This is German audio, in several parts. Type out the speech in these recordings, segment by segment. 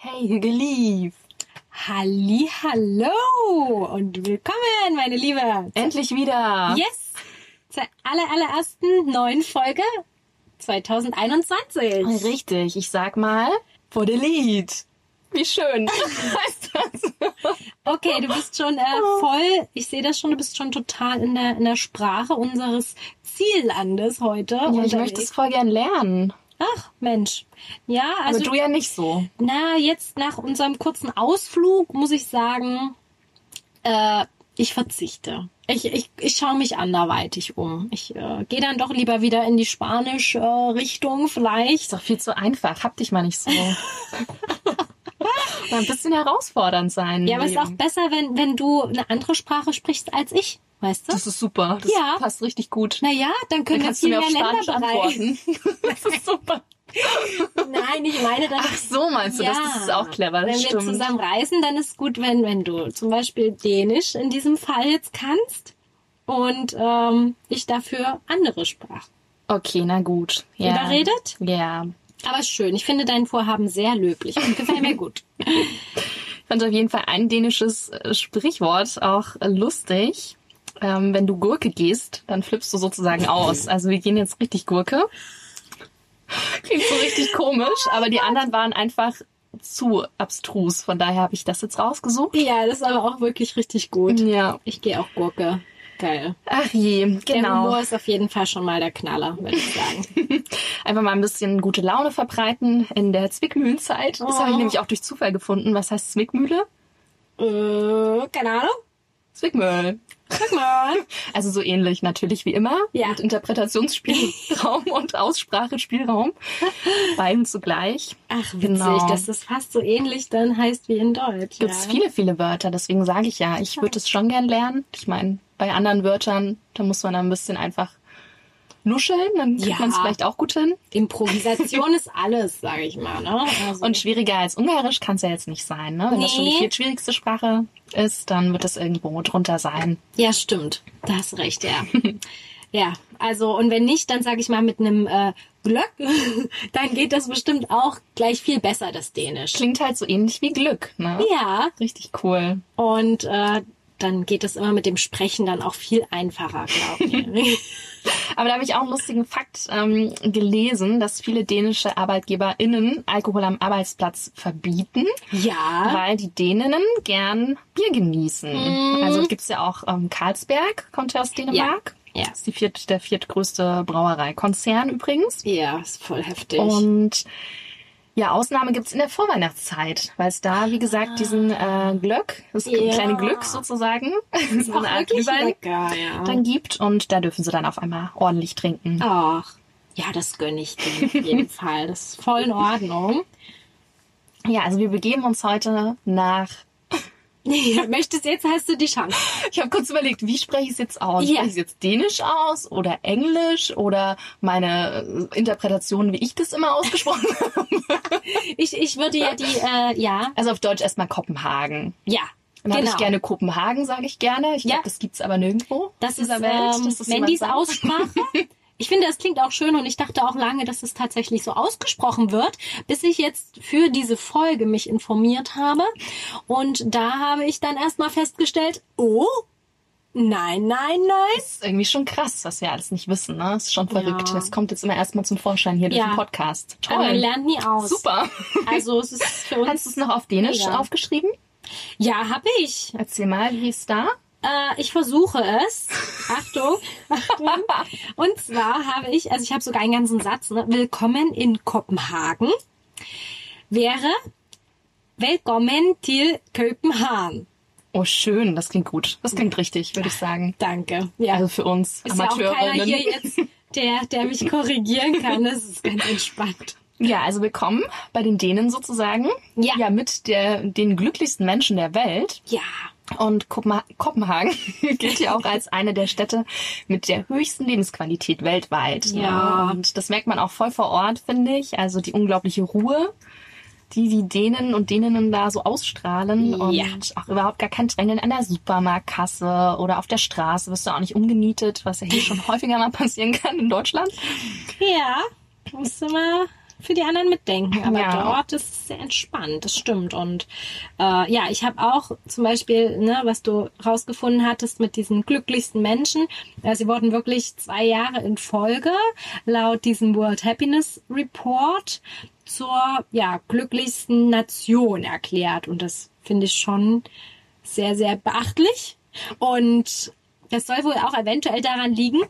Hey, Hügelief. Halli, hallo und willkommen, meine Liebe. Endlich wieder. Yes, zur aller, allerersten neuen Folge 2021. Richtig, ich sag mal, vor der Lied. Wie schön heißt das? Okay, du bist schon äh, voll, ich sehe das schon, du bist schon total in der, in der Sprache unseres Ziellandes heute. Ja, ich möchte es voll gern lernen. Ach, Mensch. Ja, also Aber du ja nicht so. Na, jetzt nach unserem kurzen Ausflug muss ich sagen, äh, ich verzichte. Ich, ich, ich schaue mich anderweitig um. Ich äh, gehe dann doch lieber wieder in die Spanisch-Richtung vielleicht. Ist doch viel zu einfach. Hab dich mal nicht so. Ein bisschen herausfordernd sein. Ja, aber es ist auch besser, wenn, wenn du eine andere Sprache sprichst als ich. Weißt du? Das ist super. Das Ja. passt richtig gut. Naja, dann Dann können wir kannst du viel mehr Länder bereisen. antworten. Das ist super. Nein, ich meine dann. Ach so, meinst du das? Das ist auch clever. Das Wenn stimmt. wir zusammen reisen, dann ist gut, wenn, wenn du zum Beispiel Dänisch in diesem Fall jetzt kannst und ähm, ich dafür andere Sprachen. Okay, na gut. Ja. Überredet? Ja. Aber schön. Ich finde dein Vorhaben sehr löblich und gefällt mir gut. Ich fand auf jeden Fall ein dänisches äh, Sprichwort auch äh, lustig. Ähm, wenn du Gurke gehst, dann flippst du sozusagen aus. Also wir gehen jetzt richtig Gurke. Klingt so richtig komisch, aber die anderen waren einfach zu abstrus. Von daher habe ich das jetzt rausgesucht. Ja, das ist aber auch wirklich richtig gut. Ja. Ich gehe auch Gurke. Geil. Ach je, Der genau. Humor ist auf jeden Fall schon mal der Knaller, würde ich sagen. Einfach mal ein bisschen gute Laune verbreiten in der Zwickmühlenzeit. Das habe ich Oh. nämlich auch durch Zufall gefunden. Was heißt Zwickmühle? äh, keine Ahnung. Zwickmühl. Mal. Also so ähnlich natürlich wie immer. Ja. Mit Interpretationsspielraum und Aussprachespielraum. Beiden zugleich. Ach, witzig, Genau. dass das fast so ähnlich dann heißt wie in Deutsch. Gibt es ja. viele, viele Wörter. Deswegen sage ich ja, ich würde es schon gern lernen. Ich meine, bei anderen Wörtern, da muss man dann ein bisschen einfach nuscheln. Dann kriegt Ja. man es vielleicht auch gut hin. Improvisation ist alles, sage ich mal. Ne? Also, Und schwieriger als Ungarisch kann es ja jetzt nicht sein. Ne? Wenn das schon die Nee. viertschwierigste Sprache ist, dann wird es irgendwo drunter sein. ja, stimmt. Da hast recht, ja. ja, also und wenn nicht, dann sage ich mal mit einem äh, Glöck, dann geht das bestimmt auch gleich viel besser, das Dänisch. Klingt halt so ähnlich wie Glück. Ne? Ja, Richtig cool. und äh, dann geht es immer mit dem Sprechen dann auch viel einfacher, glaube ich. Aber da habe ich auch einen lustigen Fakt ähm, gelesen, dass viele dänische ArbeitgeberInnen Alkohol am Arbeitsplatz verbieten, ja, weil die Däninnen gern Bier genießen. Mhm. Also gibt's ja auch ähm, Carlsberg, kommt ja aus Dänemark. Ja. Das ist die viert, der viertgrößte Brauereikonzern übrigens. ja, ist voll heftig. Und ja, Ausnahme gibt's in der Vorweihnachtszeit, weil es da, wie gesagt, diesen äh, Glöck, das Ja. kleine Glück sozusagen, so eine Art Glühwein ja. dann gibt und da dürfen sie dann auf einmal ordentlich trinken. Ach, ja, das gönne ich dir auf jeden Fall. Das ist voll in Ordnung. Ja, also wir begeben uns heute nach. Möchtest jetzt, hast du die Chance. Ich habe kurz überlegt, wie spreche ich es jetzt aus? Ja. Spreche ich es jetzt Dänisch aus oder Englisch oder meine äh, Interpretation, wie ich das immer ausgesprochen habe? Ich, ich würde ja die, äh, ja, Also auf Deutsch erstmal Kopenhagen. ja, Dann habe genau. ich gerne Kopenhagen, sage ich gerne. Ich glaube, Ja. das gibt's aber nirgendwo. Das ist Welt. ähm, das jemand Mandys. Aussprache. Ich finde, das klingt auch schön und ich dachte auch lange, dass es tatsächlich so ausgesprochen wird, bis ich jetzt für diese Folge mich informiert habe. Und da habe ich dann erstmal festgestellt, oh, nein, nein, nein. Das ist irgendwie schon krass, was wir alles nicht wissen. Ne? Das ist schon verrückt. Ja. Das kommt jetzt immer erstmal zum Vorschein hier durch Ja. den Podcast. Aber man Toll. lernt nie aus. Super. Also es ist für uns. Hast du es noch auf Dänisch Ja. aufgeschrieben? Ja, habe ich. Erzähl mal, wie ist da? Äh, ich versuche es. Achtung, Achtung. Und zwar habe ich, also ich habe sogar einen ganzen Satz, ne? Willkommen in Kopenhagen wäre Willkommen til Kopenhagen. Oh, schön, das klingt gut. Das klingt richtig, würde ich sagen. Danke. Ja, Also für uns ist ja auch keiner Amateurinnen. hier jetzt, der, der mich korrigieren kann. Das ist ganz entspannt. Ja, also willkommen bei den Dänen sozusagen. Ja. Ja, mit der, den glücklichsten Menschen der Welt. Ja, Und Kopenha Kopenhagen gilt ja auch als eine der Städte mit der höchsten Lebensqualität weltweit. Ja. Und das merkt man auch voll vor Ort, finde ich. Also die unglaubliche Ruhe, die die Dänen und Däninnen da so ausstrahlen. Ja. Und auch überhaupt gar kein Drängeln an der Supermarktkasse oder auf der Straße. Wirst du auch nicht umgenietet, was ja hier schon häufiger mal passieren kann in Deutschland. ja. Musst du mal für die anderen mitdenken. Aber Ja. dort ist es sehr entspannt, das stimmt. Und äh, ja, ich habe auch zum Beispiel, ne, was du rausgefunden hattest mit diesen glücklichsten Menschen, äh, sie wurden wirklich zwei Jahre in Folge laut diesem World Happiness Report zur ja, glücklichsten Nation erklärt. Und das finde ich schon sehr, sehr beachtlich. Und das soll wohl auch eventuell daran liegen,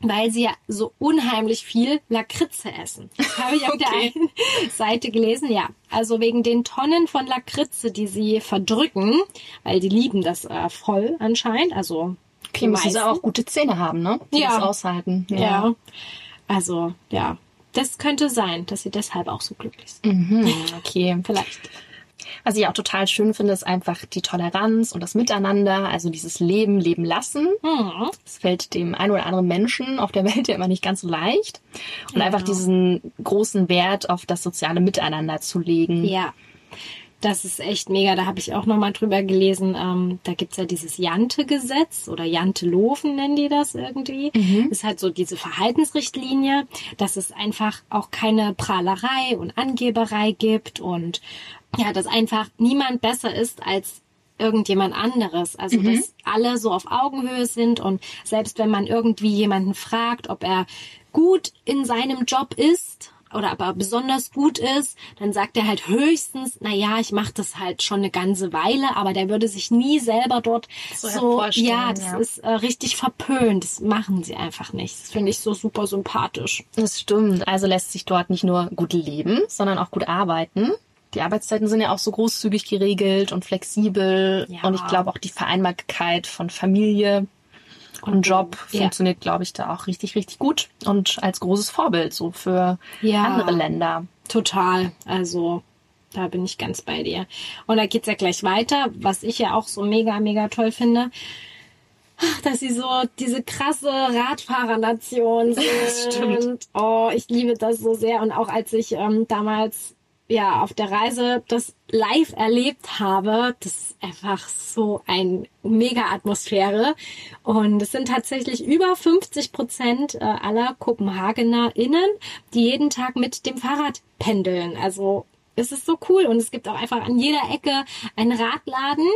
weil sie ja so unheimlich viel Lakritze essen. Habe ich auf der Okay. einen Seite gelesen, ja. Also wegen den Tonnen von Lakritze, die sie verdrücken, weil die lieben das äh, voll anscheinend. Also Okay, die müssen sie auch gute Zähne haben, ne? Die Ja. das aushalten. Ja. Also, ja. Das könnte sein, dass sie deshalb auch so glücklich sind. Mhm, okay. Vielleicht. Was ich auch total schön finde, ist einfach die Toleranz und das Miteinander, also dieses Leben, Leben lassen. Mhm. Das fällt dem einen oder anderen Menschen auf der Welt ja immer nicht ganz so leicht. Und einfach diesen großen Wert auf das soziale Miteinander zu legen. Ja. Das ist echt mega. Da habe ich auch noch mal drüber gelesen. Ähm, da gibt's ja dieses Jante-Gesetz oder Jante-Lofen nennen die das irgendwie. Ist halt so diese Verhaltensrichtlinie, dass es einfach auch keine Prahlerei und Angeberei gibt und ja, dass einfach niemand besser ist als irgendjemand anderes. Also, dass alle so auf Augenhöhe sind und selbst wenn man irgendwie jemanden fragt, ob er gut in seinem Job ist oder aber besonders gut ist, dann sagt er halt höchstens, na ja, ich mache das halt schon eine ganze Weile, aber der würde sich nie selber dort So so, ja, das ja. ist äh, richtig verpönt. Das machen sie einfach nicht. Das finde ich so super sympathisch. Das stimmt. Also lässt sich dort nicht nur gut leben, sondern auch gut arbeiten. Die Arbeitszeiten sind ja auch so großzügig geregelt und flexibel. Ja. Und ich glaube auch die Vereinbarkeit von Familie und Job ja. funktioniert, glaube ich, da auch richtig, richtig gut. Und als großes Vorbild so für Ja. andere Länder. Total. Also da bin ich ganz bei dir. Und da geht's ja gleich weiter, was ich ja auch so mega, mega toll finde. Ach, Dass sie so diese krasse Radfahrernation sind. Das stimmt. Oh, ich liebe das so sehr. Und auch als ich ähm, damals ja auf der Reise das live erlebt habe, das ist einfach so ein mega Atmosphäre. Und es sind tatsächlich über 50 Prozent äh, aller KopenhagenerInnen, die jeden Tag mit dem Fahrrad pendeln. Also es ist so cool und es gibt auch einfach an jeder Ecke einen Radladen.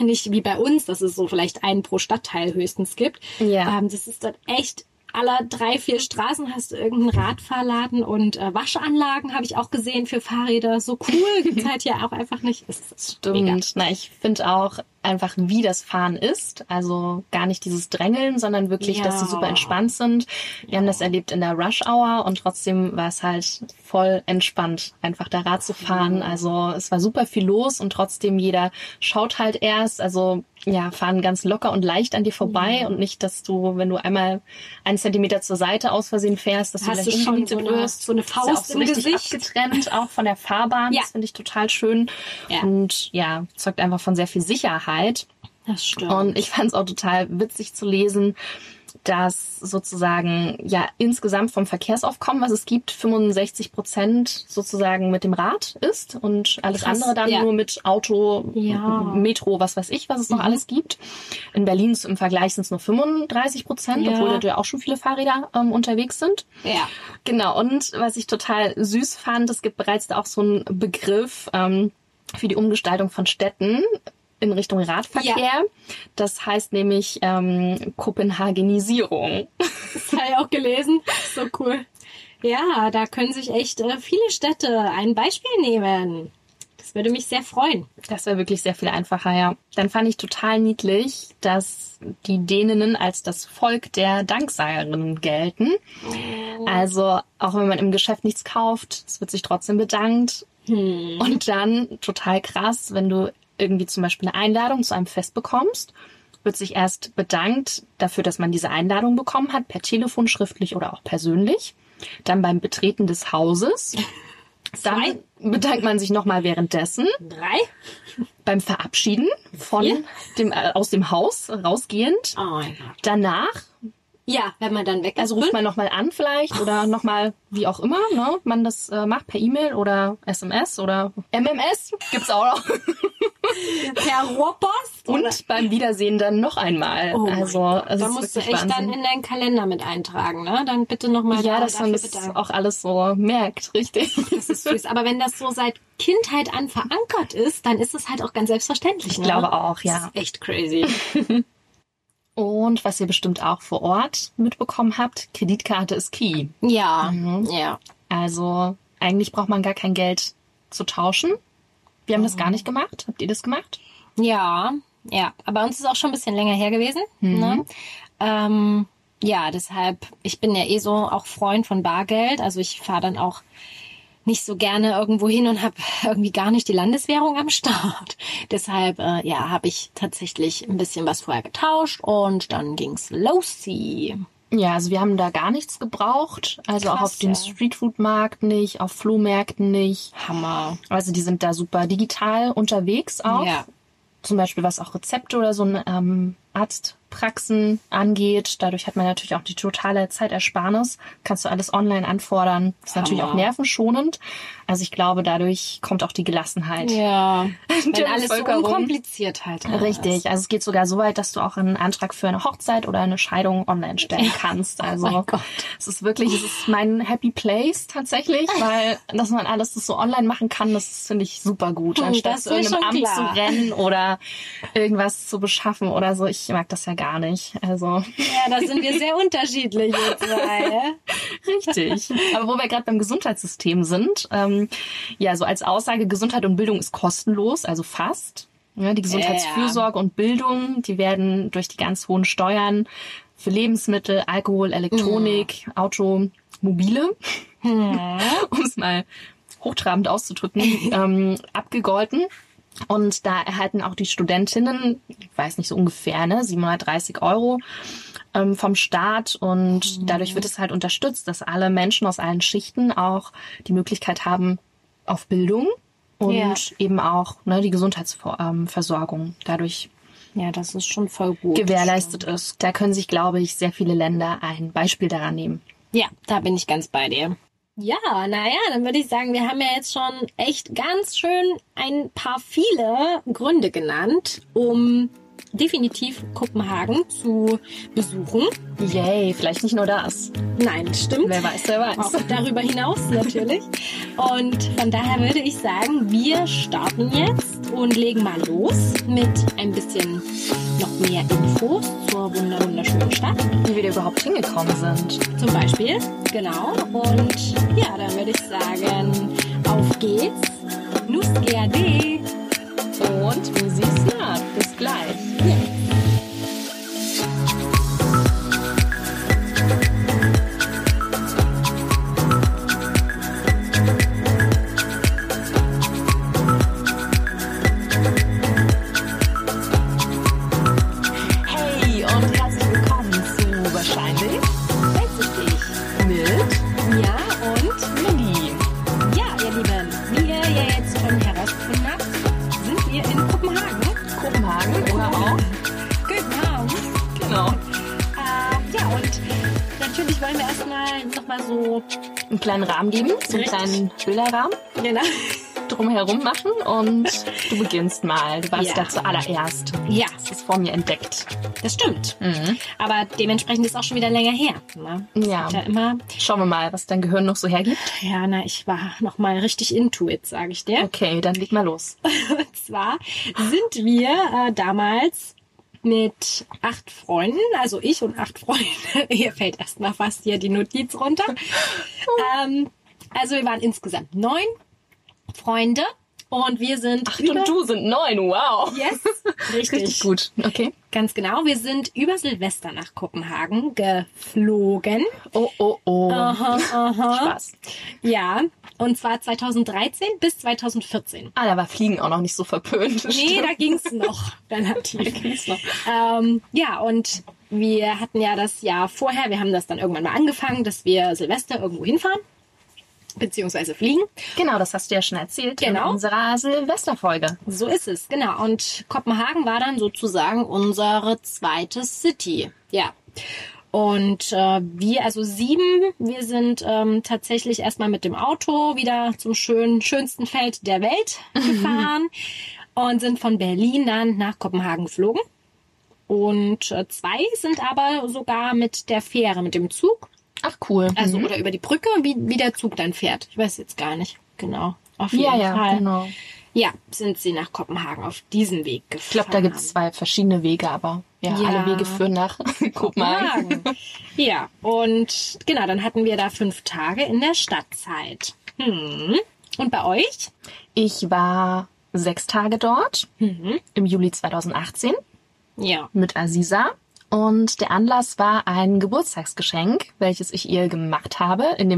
Nicht wie bei uns, dass es so vielleicht einen pro Stadtteil höchstens gibt. Ja. Ähm, das ist dort echt aller drei, vier Straßen hast du irgendeinen Radfahrladen und äh, Waschanlagen habe ich auch gesehen für Fahrräder. So cool gibt's halt hier auch einfach nicht. Ist Stimmt. mega. Na, ich finde auch einfach, wie das Fahren ist. Also gar nicht dieses Drängeln, sondern wirklich, Ja. dass sie super entspannt sind. Wir haben das erlebt in der Rush Hour und trotzdem war es halt voll entspannt, einfach da Rad zu fahren. Also es war super viel los und trotzdem jeder schaut halt erst. Also ja, fahren ganz locker und leicht an dir vorbei und nicht, dass du, wenn du einmal einen Zentimeter zur Seite aus Versehen fährst, dass Hast du vielleicht schon so eine- wirst. so eine Ist ja auch Faust so im Gesicht. abgetrennt, auch von der Fahrbahn. Ja. Das finde ich total schön. Ja. Und ja, zeugt einfach von sehr viel Sicherheit. Das stimmt. Und ich fand es auch total witzig zu lesen, dass sozusagen ja insgesamt vom Verkehrsaufkommen, was es gibt, 65 Prozent sozusagen mit dem Rad ist und alles Krass, andere dann ja. nur mit Auto, Ja. Mhm. Metro, was weiß ich, was es noch alles gibt. In Berlin im Vergleich sind es nur 35 Prozent, Ja. obwohl da auch schon viele Fahrräder ähm, unterwegs sind. ja. Genau, und was ich total süß fand, es gibt bereits da auch so einen Begriff ähm, für die Umgestaltung von Städten in Richtung Radverkehr. Ja. Das heißt nämlich ähm, Kopenhagenisierung. Das habe ich auch gelesen. So cool. Ja, da können sich echt äh, viele Städte ein Beispiel nehmen. Das würde mich sehr freuen. Das wäre wirklich sehr viel einfacher, ja. Dann fand ich total niedlich, dass die Däninnen als das Volk der Danksagerinnen gelten. Also auch wenn man im Geschäft nichts kauft, es wird sich trotzdem bedankt. Und dann total krass, wenn du irgendwie zum Beispiel eine Einladung zu einem Fest bekommst, wird sich erst bedankt dafür, dass man diese Einladung bekommen hat, per Telefon, schriftlich oder auch persönlich. Dann beim Betreten des Hauses. Dann bedankt man sich nochmal währenddessen Drei? beim Verabschieden von Vier? dem äh, aus dem Haus rausgehend. Oh. Danach Ja, wenn man dann weg ist. Also ruft man nochmal an vielleicht oder nochmal, wie auch immer, ne? Man das äh, macht per E-Mail oder SMS oder MMS gibt's auch noch. per Rohrpost. Und beim Wiedersehen dann noch einmal. Oh also, es da musst du echt dann Wahnsinn. in deinen Kalender mit eintragen, ne? Dann bitte nochmal Ja, da, dass man das bedanken. auch alles so merkt, richtig. Das ist süß. Aber wenn das so seit Kindheit an verankert ist, dann ist es halt auch ganz selbstverständlich. Ich ne? glaube auch, ja. Das ist echt crazy. Und was ihr bestimmt auch vor Ort mitbekommen habt, Kreditkarte ist key. Ja, Mhm. ja. Also eigentlich braucht man gar kein Geld zu tauschen. Wir haben das gar nicht gemacht. Habt ihr das gemacht? Ja, ja. Aber uns ist auch schon ein bisschen länger her gewesen. Ne? Ähm, ja, deshalb, ich bin ja eh so auch Freund von Bargeld. Also ich fahre dann auch nicht so gerne irgendwo hin und habe irgendwie gar nicht die Landeswährung am Start. Deshalb, äh, ja, habe ich tatsächlich ein bisschen was vorher getauscht und dann ging's los. Ja, also wir haben da gar nichts gebraucht. Also auch Krass, auf dem. Streetfood-Markt nicht, auf Flohmärkten nicht. Hammer. Also die sind da super digital unterwegs auch. Ja. Zum Beispiel was auch Rezepte oder so ein ähm, Arztpraxen angeht. Dadurch hat man natürlich auch die totale Zeitersparnis. Kannst du alles online anfordern. Ist natürlich Hammer. auch nervenschonend. Also ich glaube, dadurch kommt auch die Gelassenheit. Ja. Wenn alles so unkompliziert halt ist. Richtig, also es geht sogar so weit, dass du auch einen Antrag für eine Hochzeit oder eine Scheidung online stellen kannst. Also Oh mein Gott. es ist wirklich, es ist mein Happy Place tatsächlich, weil dass man alles das so online machen kann, das finde ich super gut, Hm, anstatt zu irgendeinem Amt klar. zu rennen oder irgendwas zu beschaffen oder so. Ich mag das ja gar nicht. Also Ja, da sind wir sehr unterschiedlich, wir zwei. Richtig. Aber wo wir gerade beim Gesundheitssystem sind, ähm, ja, so als Aussage, Gesundheit und Bildung ist kostenlos, also fast. Ja, die Gesundheitsfürsorge und Bildung, die werden durch die ganz hohen Steuern für Lebensmittel, Alkohol, Elektronik, Automobile, um es mal hochtrabend auszudrücken, ähm, abgegolten. Und da erhalten auch die Studentinnen, ich weiß nicht so ungefähr, ne, 730 Euro ähm, vom Staat. Und dadurch wird es halt unterstützt, dass alle Menschen aus allen Schichten auch die Möglichkeit haben auf Bildung und Ja. eben auch ne, die Gesundheitsversorgung dadurch Ja, das ist schon voll gut. gewährleistet ist. Da können sich, glaube ich, sehr viele Länder ein Beispiel daran nehmen. Ja, da bin ich ganz bei dir. Ja, naja, dann würde ich sagen, wir haben ja jetzt schon echt ganz schön ein paar viele Gründe genannt, um definitiv Kopenhagen zu besuchen. Yay, vielleicht nicht nur das. Nein, stimmt. Wer weiß, wer weiß. Auch darüber hinaus natürlich. Und von daher würde ich sagen, wir starten jetzt und legen mal los mit ein bisschen noch mehr Infos zur wunder- wunderschönen Stadt. Wie wir da überhaupt hingekommen sind. Zum Beispiel, genau. Und ja, dann würde ich sagen, auf geht's. Nus GAD. Und du? Ja, bis gleich. Hey wollen wir erstmal nochmal so Einen kleinen Rahmen geben, so einen Richtig. kleinen Bilderrahmen genau, drumherum machen und du beginnst mal. Du warst Ja. da zuallererst. Ja, Das ist vor mir entdeckt. das stimmt. Aber dementsprechend ist auch schon wieder länger her. Ne? Ja. Ja, immer. Schauen wir mal, was dein Gehirn noch so hergibt. Ja, na, ich war noch mal richtig into it, sage ich dir. Okay, dann leg mal los. Und zwar sind wir äh, damals mit acht Freunden, also ich und acht Freunde. Hier fällt erstmal fast hier die Notiz runter. ähm, also wir waren insgesamt neun Freunde und wir sind Acht und du sind neun, wow. Yes, richtig. Richtig gut. Okay. Ganz genau. Wir sind über Silvester nach Kopenhagen geflogen. Oh, oh, oh. Aha, aha. Spaß. Ja, und zwar 2013 bis 2014. Ah, da war Fliegen auch noch nicht so verpönt. Nee, da ging's noch relativ. ging's noch. Ähm, ja, und wir hatten ja das Jahr vorher, wir haben das dann irgendwann mal angefangen, dass wir Silvester irgendwo hinfahren, beziehungsweise fliegen. Genau, das hast du ja schon erzählt Genau. in unserer Silvesterfolge. So ist es, genau. Und Kopenhagen war dann sozusagen unsere zweite City. Ja. Und äh, wir, also sieben, wir sind ähm, tatsächlich erstmal mit dem Auto wieder zum schönen, schönsten Feld der Welt gefahren und sind von Berlin dann nach Kopenhagen geflogen. Und äh, zwei sind aber sogar mit der Fähre, mit dem Zug. Ach cool. Also Mhm. oder über die Brücke, wie, wie der Zug dann fährt. Ich weiß jetzt gar nicht. Genau. Auf jeden ja, ja, Fall. genau. Ja, sind sie nach Kopenhagen auf diesem Weg gefahren. Ich glaube, da gibt es zwei verschiedene Wege, aber ja, Ja. alle Wege führen nach Kopenhagen. Ja, und genau, dann hatten wir da fünf Tage in der Stadtzeit. Hm. Und bei euch? Ich war sechs Tage dort Mhm. im Juli 2018 Ja. mit Aziza. Und der Anlass war ein Geburtstagsgeschenk, welches ich ihr gemacht habe in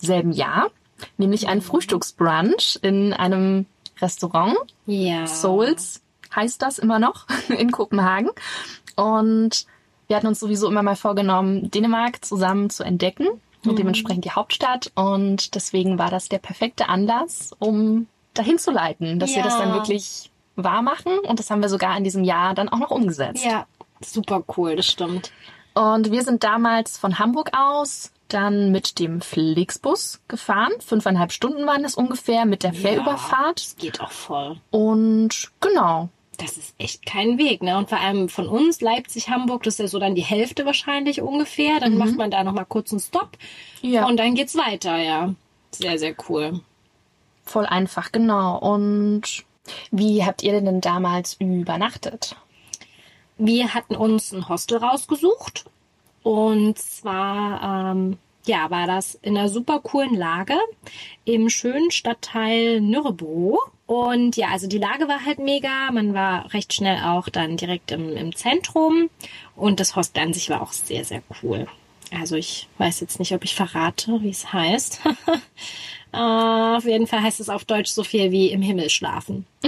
demselben Jahr. Nämlich ein Frühstücksbrunch in einem Restaurant. Ja. Souls heißt das immer noch in Kopenhagen. Und wir hatten uns sowieso immer mal vorgenommen, Dänemark zusammen zu entdecken und dementsprechend die Hauptstadt. Und deswegen war das der perfekte Anlass, um dahin zu leiten, dass wir das dann Ja. wirklich wahr machen. Und das haben wir sogar in diesem Jahr dann auch noch umgesetzt. Ja, super cool, das stimmt. Und wir sind damals von Hamburg aus dann mit dem Flixbus gefahren. Fünfeinhalb Stunden waren es ungefähr mit der Fährüberfahrt. Das geht auch voll. Und genau, Das ist echt kein Weg, ne? Und vor allem von uns, Leipzig, Hamburg, das ist ja so dann die Hälfte wahrscheinlich ungefähr. Dann macht man da nochmal kurz einen Stopp. Ja. Und dann geht's weiter, ja. Sehr, sehr cool. voll einfach, genau. Und wie habt ihr denn damals übernachtet? Wir hatten uns ein Hostel rausgesucht. Und zwar, ähm, ja, war das in einer super coolen Lage im schönen Stadtteil Nürrebro. Und ja, also die Lage war halt mega. Man war recht schnell auch dann direkt im, im Zentrum. Und das Hostel an sich war auch sehr, sehr cool. Also ich weiß jetzt nicht, ob ich verrate, wie es heißt. äh, auf jeden Fall heißt es auf Deutsch so viel wie im Himmel schlafen.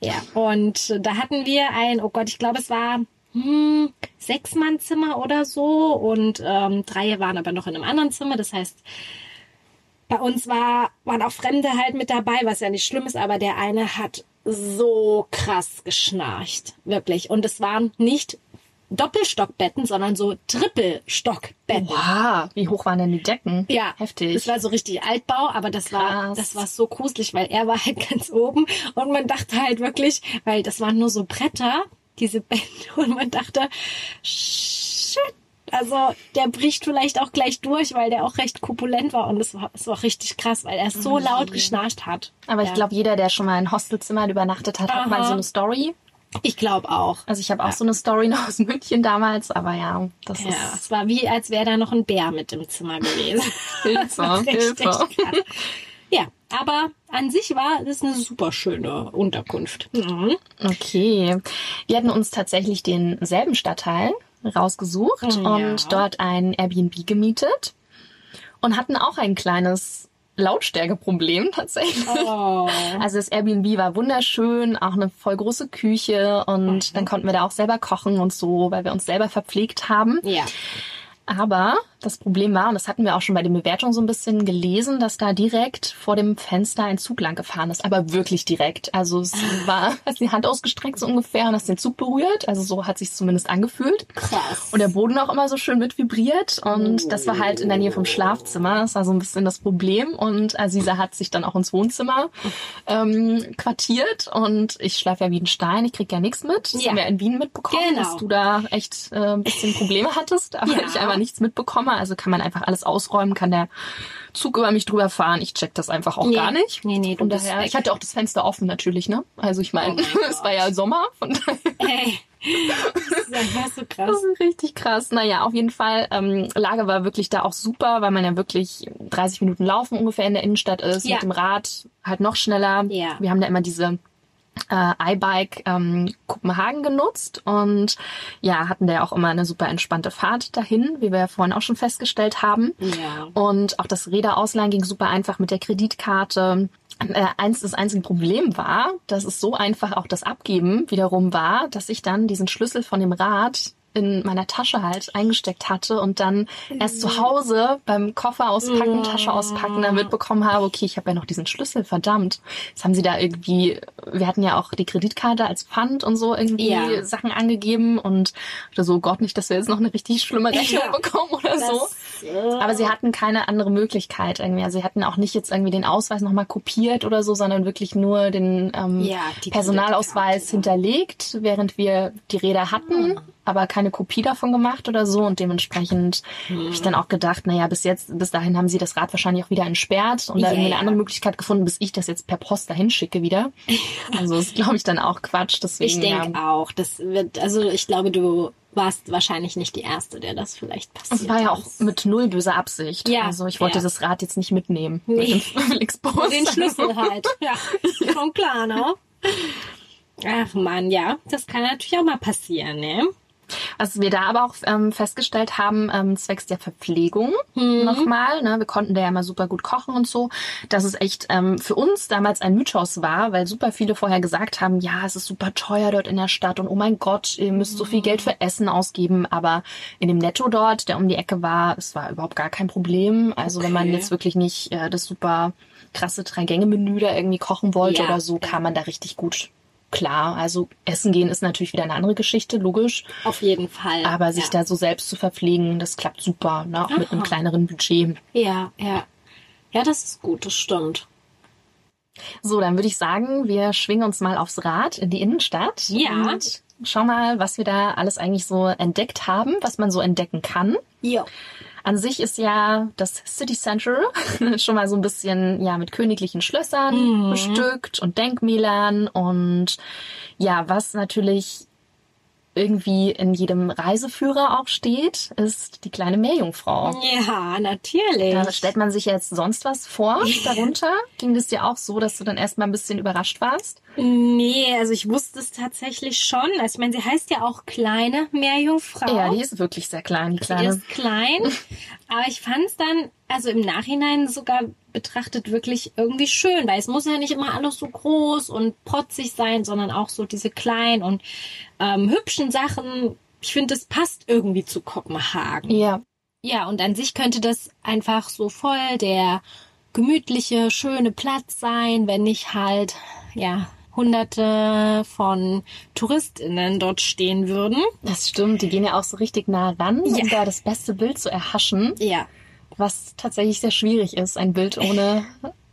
Ja, und da hatten wir ein, oh Gott, ich glaube, es war hm, Sechs-Mann-Zimmer oder so und ähm, drei waren aber noch in einem anderen Zimmer. Das heißt, bei uns war, waren auch Fremde halt mit dabei, was ja nicht schlimm ist, aber der eine hat so krass geschnarcht. Wirklich. Und es waren nicht Doppelstockbetten, sondern so Trippelstockbetten. Wow, wie hoch waren denn die Decken? Ja, Heftig. Das war so richtig Altbau, aber das war, Krass. das war so gruselig, weil er war halt ganz oben und man dachte halt wirklich, weil das waren nur so Bretter, diese Bände und man dachte, shit, also der bricht vielleicht auch gleich durch, weil der auch recht korpulent war und es war, es war richtig krass, weil er so laut geschnarcht hat. Aber ich Ja. glaube, jeder, der schon mal in Hostelzimmern übernachtet hat, hat mal Aha. so eine Story. Ich glaube auch. Also ich habe auch so eine Story noch aus München damals, aber ja, das Ja, ist es war wie, als wäre da noch ein Bär mit im Zimmer gewesen. Hilfe, Richtig Hilfe. Ja, aber an sich war das eine super schöne Unterkunft. Mhm. Okay. Wir hatten uns tatsächlich denselben Stadtteil rausgesucht Ja. und dort ein Airbnb gemietet und hatten auch ein kleines Lautstärkeproblem tatsächlich. Oh. Also das Airbnb war wunderschön, auch eine voll große Küche und dann konnten wir da auch selber kochen und so, weil wir uns selber verpflegt haben. Ja. Aber das Problem war, und das hatten wir auch schon bei den Bewertungen so ein bisschen gelesen, dass da direkt vor dem Fenster ein Zug lang gefahren ist. Aber wirklich direkt. Also es war, hast die Hand ausgestreckt so ungefähr und hast den Zug berührt. Also so hat sich zumindest angefühlt. Krass. Und der Boden auch immer so schön mit vibriert. Und das war halt in der Nähe vom Schlafzimmer. Das war so ein bisschen das Problem. Und Aziza hat sich dann auch ins Wohnzimmer ähm, quartiert. Und ich schlafe ja wie ein Stein. Ich krieg ja nichts mit. Das Ja. haben wir in Wien mitbekommen, Genau. dass du da echt äh, ein bisschen Probleme hattest. Aber Ja. ich einfach nichts mitbekomme. Also kann man einfach alles ausräumen, kann der Zug über mich drüber fahren. Ich check das einfach auch Nee. gar nicht. Nee, nee, du bist daher, ich hatte auch das Fenster offen natürlich, ne? Also ich meine, Oh es war ja Sommer, von. Ey. Das ist ja so krass. Das ist richtig krass. Naja, auf jeden Fall, ähm, Lage war wirklich da auch super, weil man ja wirklich 30 Minuten laufen ungefähr in der Innenstadt ist. Ja. Mit dem Rad halt noch schneller. Ja. Wir haben da immer diese äh, iBike ähm, Kopenhagen genutzt und ja, hatten da ja auch immer eine super entspannte Fahrt dahin, wie wir ja vorhin auch schon festgestellt haben. Ja. Und auch das Räderausleihen ging super einfach mit der Kreditkarte. Äh, eins das einzige Problem war, dass es so einfach auch das Abgeben wiederum war, dass ich dann diesen Schlüssel von dem Rad in meiner Tasche halt eingesteckt hatte und dann erst zu Hause beim Koffer auspacken, Tasche auspacken, dann mitbekommen habe, okay, ich habe ja noch diesen Schlüssel, verdammt. Jetzt haben sie da irgendwie, wir hatten ja auch die Kreditkarte als Pfand und so irgendwie Ja. Sachen angegeben und oder so, Gott nicht, dass wir jetzt noch eine richtig schlimme Rechnung Ja. bekommen oder so. Äh, Aber sie hatten keine andere Möglichkeit irgendwie. Also sie hatten auch nicht jetzt irgendwie den Ausweis nochmal kopiert oder so, sondern wirklich nur den ähm, Ja, Personalausweis hinterlegt, während wir die Räder hatten, aber keine Kopie davon gemacht oder so. Und dementsprechend habe ich dann auch gedacht, naja, bis jetzt, bis dahin haben sie das Rad wahrscheinlich auch wieder entsperrt und da Ja, irgendwie eine andere Möglichkeit gefunden, bis ich das jetzt per Post dahin schicke wieder. Also das ist, glaube ich, dann auch Quatsch. Deswegen, Ich denke ja. auch. Das wird, also ich glaube, du warst wahrscheinlich nicht die Erste, der das vielleicht passiert. Es war ja auch ist. mit null böser Absicht. Ja, Also ich wollte ja. das Rad jetzt nicht mitnehmen. Nee. Mit. Und den Schlüssel halt. Ja, schon klar, ne? Ach man, ja, das kann natürlich auch mal passieren, ne? Was wir da aber auch ähm, festgestellt haben, ähm, zwecks der Verpflegung Mhm. nochmal, ne, wir konnten da ja mal super gut kochen und so, dass es echt ähm, für uns damals ein Mythos war, weil super viele vorher gesagt haben, ja, es ist super teuer dort in der Stadt und oh mein Gott, ihr müsst so viel Geld für Essen ausgeben, aber in dem Netto dort, der um die Ecke war, es war überhaupt gar kein Problem. Also wenn man Okay. jetzt wirklich nicht äh, das super krasse Drei-Gänge-Menü da irgendwie kochen wollte Ja, oder so, ja. kam man da richtig gut klar. Also Essen gehen ist natürlich wieder eine andere Geschichte, logisch. Auf jeden Fall. Aber sich ja. da so selbst zu verpflegen, das klappt super, ne? auch mit einem Aha. kleineren Budget. Ja, ja. Ja, das ist gut, das stimmt. So, dann würde ich sagen, wir schwingen uns mal aufs Rad in die Innenstadt Ja. und schau mal, was wir da alles eigentlich so entdeckt haben, was man so entdecken kann. Ja. An sich ist ja das City Center schon mal so ein bisschen ja mit königlichen Schlössern bestückt und Denkmälern und ja, was natürlich irgendwie in jedem Reiseführer auch steht, ist die kleine Meerjungfrau. Ja, natürlich. Da stellt man sich jetzt sonst was vor darunter. Ging es dir auch so, dass du dann erstmal ein bisschen überrascht warst? Nee, also ich wusste es tatsächlich schon. Also ich meine, sie heißt ja auch kleine Meerjungfrau. Ja, die ist wirklich sehr klein, die Die kleine. ist klein. Aber ich fand es dann, also im Nachhinein sogar betrachtet wirklich irgendwie schön, weil es muss ja nicht immer alles so groß und protzig sein, sondern auch so diese kleinen und ähm, hübschen Sachen. Ich finde, das passt irgendwie zu Kopenhagen. Ja, Ja, und an sich könnte das einfach so voll der gemütliche, schöne Platz sein, wenn nicht halt, ja, hunderte von TouristInnen dort stehen würden. das stimmt. Die gehen ja auch so richtig nah ran, um Ja. da das beste Bild zu erhaschen. Ja. was tatsächlich sehr schwierig ist, ein Bild ohne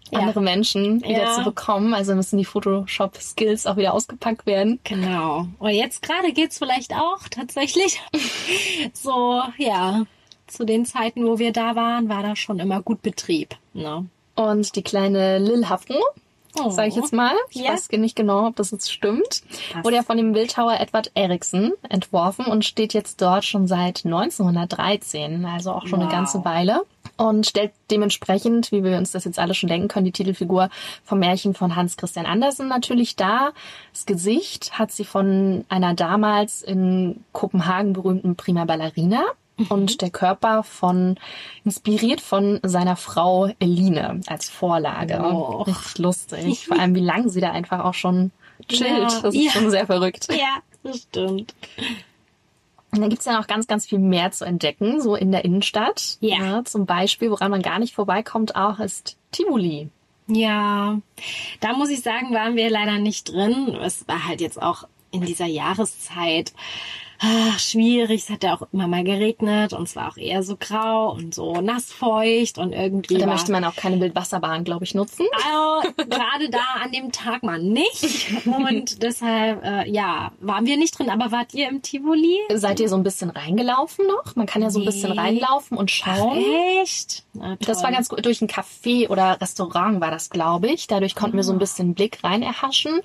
Ja. andere Menschen wieder Ja. zu bekommen. Also müssen die Photoshop-Skills auch wieder ausgepackt werden. Genau. Und jetzt gerade geht's vielleicht auch tatsächlich. so, ja, zu den Zeiten, wo wir da waren, war da schon immer gut Betrieb. Ne? Und die kleine Lil Hafren, Oh. sage ich jetzt mal, ich Ja. weiß nicht genau, ob das jetzt stimmt, Was? wurde ja von dem Bildhauer Edward Erikson entworfen und steht jetzt dort schon seit 1913, also auch schon eine Wow. ganze Weile. Und stellt dementsprechend, wie wir uns das jetzt alle schon denken können, die Titelfigur vom Märchen von Hans Christian Andersen natürlich dar. Das Gesicht hat sie von einer damals in Kopenhagen berühmten Prima Ballerina und der Körper von inspiriert von seiner Frau Eline als Vorlage. Oh. Richtig lustig. Vor allem, wie lange sie da einfach auch schon chillt. Ja. Das ist Ja. schon sehr verrückt. Ja, das stimmt. Und dann gibt's ja noch ganz, ganz viel mehr zu entdecken, so in der Innenstadt. Ja. zum Beispiel, woran man gar nicht vorbeikommt, auch ist Tivoli. Ja, da muss ich sagen, waren wir leider nicht drin. Es war halt jetzt auch in dieser Jahreszeit ach, schwierig. Es hat ja auch immer mal geregnet und es war auch eher so grau und so nassfeucht und irgendwie Da möchte man auch keine Wildwasserbahn, glaube ich, nutzen. Also, gerade da an dem Tag mal nicht. Und deshalb, äh, ja, waren wir nicht drin. Aber wart ihr im Tivoli? Seid ihr so ein bisschen reingelaufen noch? Man kann ja so ein bisschen Nee. reinlaufen und schauen. Echt? Na, Das war ganz gut. Durch ein Café oder Restaurant war das, glaube ich. Dadurch konnten wir so ein bisschen Blick rein erhaschen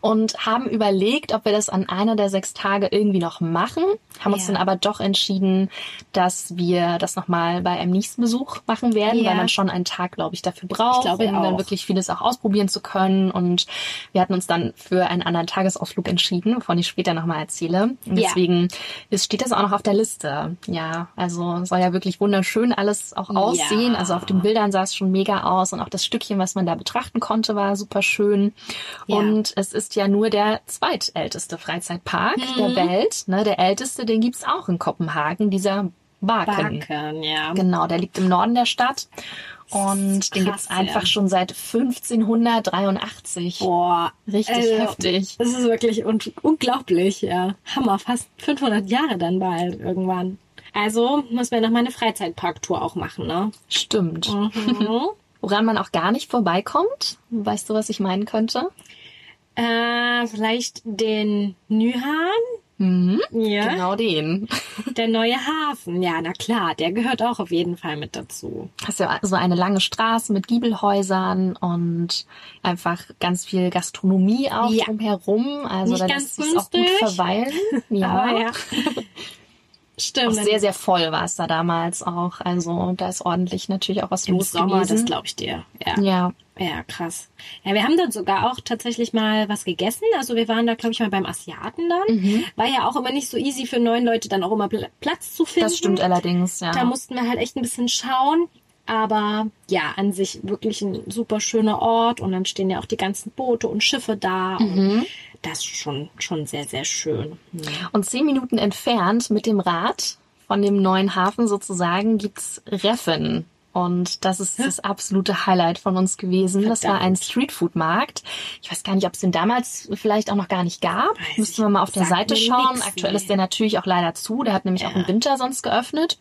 und haben überlegt, ob wir das an einer der sechs Tage irgendwie noch machen. Haben uns Ja. dann aber doch entschieden, dass wir das nochmal bei einem nächsten Besuch machen werden, Ja. weil man schon einen Tag, glaube ich, dafür braucht, glaube um dann auch. wirklich vieles auch ausprobieren zu können. Und wir hatten uns dann für einen anderen Tagesausflug entschieden, wovon ich später nochmal erzähle. Und deswegen ist, steht das auch noch auf der Liste. Ja, also soll ja wirklich wunderschön alles auch aussehen. Also auf den Bildern sah es schon mega aus und auch das Stückchen, was man da betrachten konnte, war super schön. Und es ist ja nur der zweitälteste Freizeitpark Mhm. der Welt. Ne? Aber der älteste, den gibt's auch in Kopenhagen, dieser Baken. Backen, ja. Genau, der liegt im Norden der Stadt. Und den Krass, gibt's einfach ja. schon seit 1583. Boah, Richtig also, heftig. Das ist wirklich un unglaublich, ja. Hammer, fast 500 Jahre dann bald irgendwann. Also muss man noch mal eine Freizeitparktour auch machen, ne? Stimmt. Mhm. Woran man auch gar nicht vorbeikommt. Weißt du, was ich meinen könnte? äh, vielleicht den Nyhan? Mhm. Ja. Genau den. Der neue Hafen. Ja, na klar, der gehört auch auf jeden Fall mit dazu. Das ist ja so eine lange Straße mit Giebelhäusern und einfach ganz viel Gastronomie auch Ja. drumherum. Also Nicht da ganz lässt sich auch gut günstig. verweilen. Ja. Aber ja. Stimmt. Auch sehr, sehr voll war es da damals auch. Also da ist ordentlich natürlich auch was Im los Sommer, das gewesen. glaube ich dir. Ja. ja, Ja, krass. Ja, wir haben dort sogar auch tatsächlich mal was gegessen. Also wir waren da, glaube ich, mal beim Asiaten dann. Mhm. War ja auch immer nicht so easy für neun Leute dann auch immer Pl- Platz zu finden. das stimmt allerdings, ja. Da mussten wir halt echt ein bisschen schauen. Aber ja, an sich wirklich ein super schöner Ort. Und dann stehen ja auch die ganzen Boote und Schiffe da. Mhm. Und das ist schon, schon sehr, sehr schön. Hm. Und zehn Minuten entfernt mit dem Rad von dem neuen Hafen sozusagen gibt's Reffen. Und das ist das absolute Highlight von uns gewesen. Das war ein Verdammt. Streetfood-Markt. Ich weiß gar nicht, ob es den damals vielleicht auch noch gar nicht gab. Weiß Müssten wir mal auf der Seite schauen. nix, Aktuell nee. ist der natürlich auch leider zu. Der hat nämlich auch Ja. im Winter sonst geöffnet.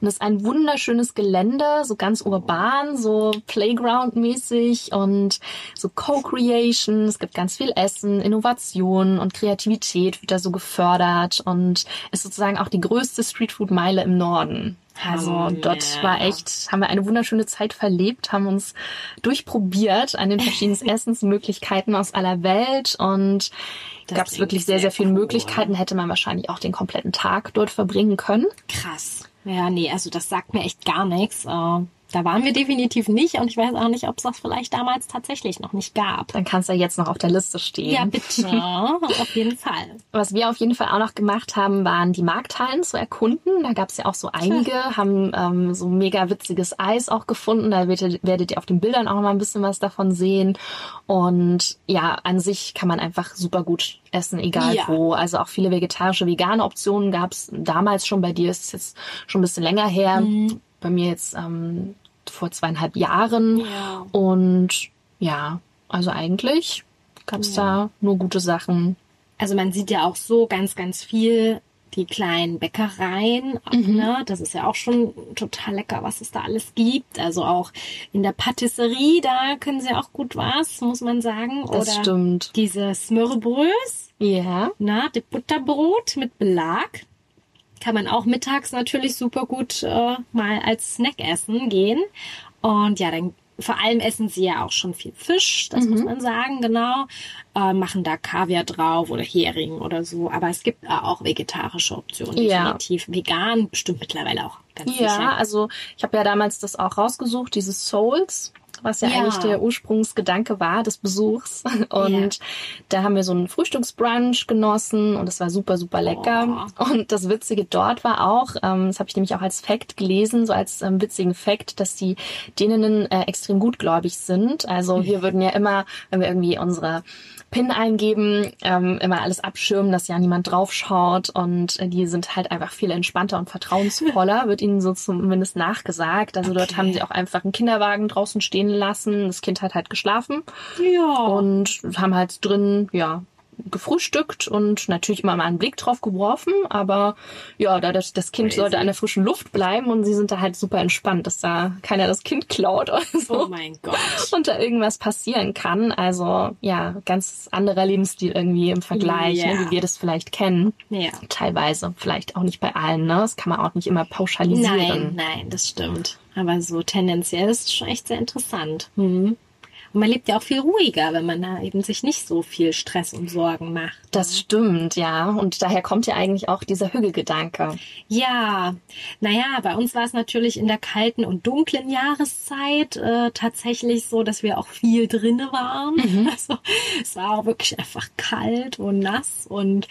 Und es ist ein wunderschönes Gelände, so ganz urban, so Playground-mäßig und so Co-Creation. Es gibt ganz viel Essen, Innovation und Kreativität wird da so gefördert und ist sozusagen auch die größte Streetfood-Meile im Norden. Also Hammer. dort war echt, haben wir eine wunderschöne Zeit verlebt, haben uns durchprobiert an den verschiedenen Essensmöglichkeiten aus aller Welt und gab es wirklich sehr, sehr sehr viele cool. Möglichkeiten. Hätte man wahrscheinlich auch den kompletten Tag dort verbringen können. Krass. Ja, nee, also das sagt mir echt gar nichts. Äh, Da waren wir definitiv nicht und ich weiß auch nicht, ob es das vielleicht damals tatsächlich noch nicht gab. Dann kann es ja jetzt noch auf der Liste stehen. Ja, bitte. auf jeden Fall. Was wir auf jeden Fall auch noch gemacht haben, waren die Markthallen zu erkunden. Da gab es ja auch so einige, haben ähm, so mega witziges Eis auch gefunden. Da werdet, werdet ihr auf den Bildern auch noch mal ein bisschen was davon sehen. Und ja, an sich kann man einfach super gut essen, egal Ja. wo. Also auch viele vegetarische, vegane Optionen gab es damals schon. Bei dir ist es jetzt schon ein bisschen länger her. Mhm. Bei mir jetzt ähm, vor zweieinhalb Jahren. Ja. Und ja, also eigentlich gab es da nur gute Sachen. Also man sieht ja auch so ganz, ganz viel die kleinen Bäckereien. Ne? Das ist ja auch schon total lecker, was es da alles gibt. Also auch in der Patisserie, da können sie auch gut was, muss man sagen. Das Oder stimmt. diese Smørrebrøs, Ja. na, das Butterbrot mit Belag. Kann man auch mittags natürlich super gut äh, mal als Snack essen gehen. Und ja, dann vor allem essen sie ja auch schon viel Fisch, das Mhm. muss man sagen, genau. Äh, machen da Kaviar drauf oder Hering oder so. Aber es gibt äh, auch vegetarische Optionen, Ja. definitiv. Vegan bestimmt mittlerweile auch ganz Ja, sicher. also ich habe ja damals das auch rausgesucht, dieses Souls, was ja, Ja. eigentlich der Ursprungsgedanke war des Besuchs. Und da haben wir so einen Frühstücksbrunch genossen und es war super, super lecker. Und das Witzige dort war auch, ähm, das habe ich nämlich auch als Fact gelesen, so als ähm, witzigen Fact, dass die Däninnen äh, extrem gutgläubig sind. Also wir würden ja immer, wenn wir irgendwie unsere PIN eingeben, ähm, immer alles abschirmen, dass ja niemand draufschaut und äh, die sind halt einfach viel entspannter und vertrauensvoller, wird ihnen so zumindest nachgesagt. Also dort Okay. haben sie auch einfach einen Kinderwagen draußen stehen lassen. Das Kind hat halt geschlafen ja. und haben halt drin, ja, gefrühstückt und natürlich immer mal einen Blick drauf geworfen, aber ja, da das, das Kind Crazy. sollte an der frischen Luft bleiben und sie sind da halt super entspannt, dass da keiner das Kind klaut oder so oh mein Gott. und da irgendwas passieren kann. Also ja, ganz anderer Lebensstil irgendwie im Vergleich, Ja. ne, wie wir das vielleicht kennen. Ja. Teilweise, vielleicht auch nicht bei allen, ne? Das kann man auch nicht immer pauschalisieren. Nein, nein, das stimmt. Aber so tendenziell ist es schon echt sehr interessant. Mhm. Und man lebt ja auch viel ruhiger, wenn man da eben sich nicht so viel Stress und Sorgen macht. Das stimmt, ja. Und daher kommt ja eigentlich auch dieser Hügelgedanke. Ja, naja, bei uns war es natürlich in der kalten und dunklen Jahreszeit äh, tatsächlich so, dass wir auch viel drinne waren. Also es war auch wirklich einfach kalt und nass und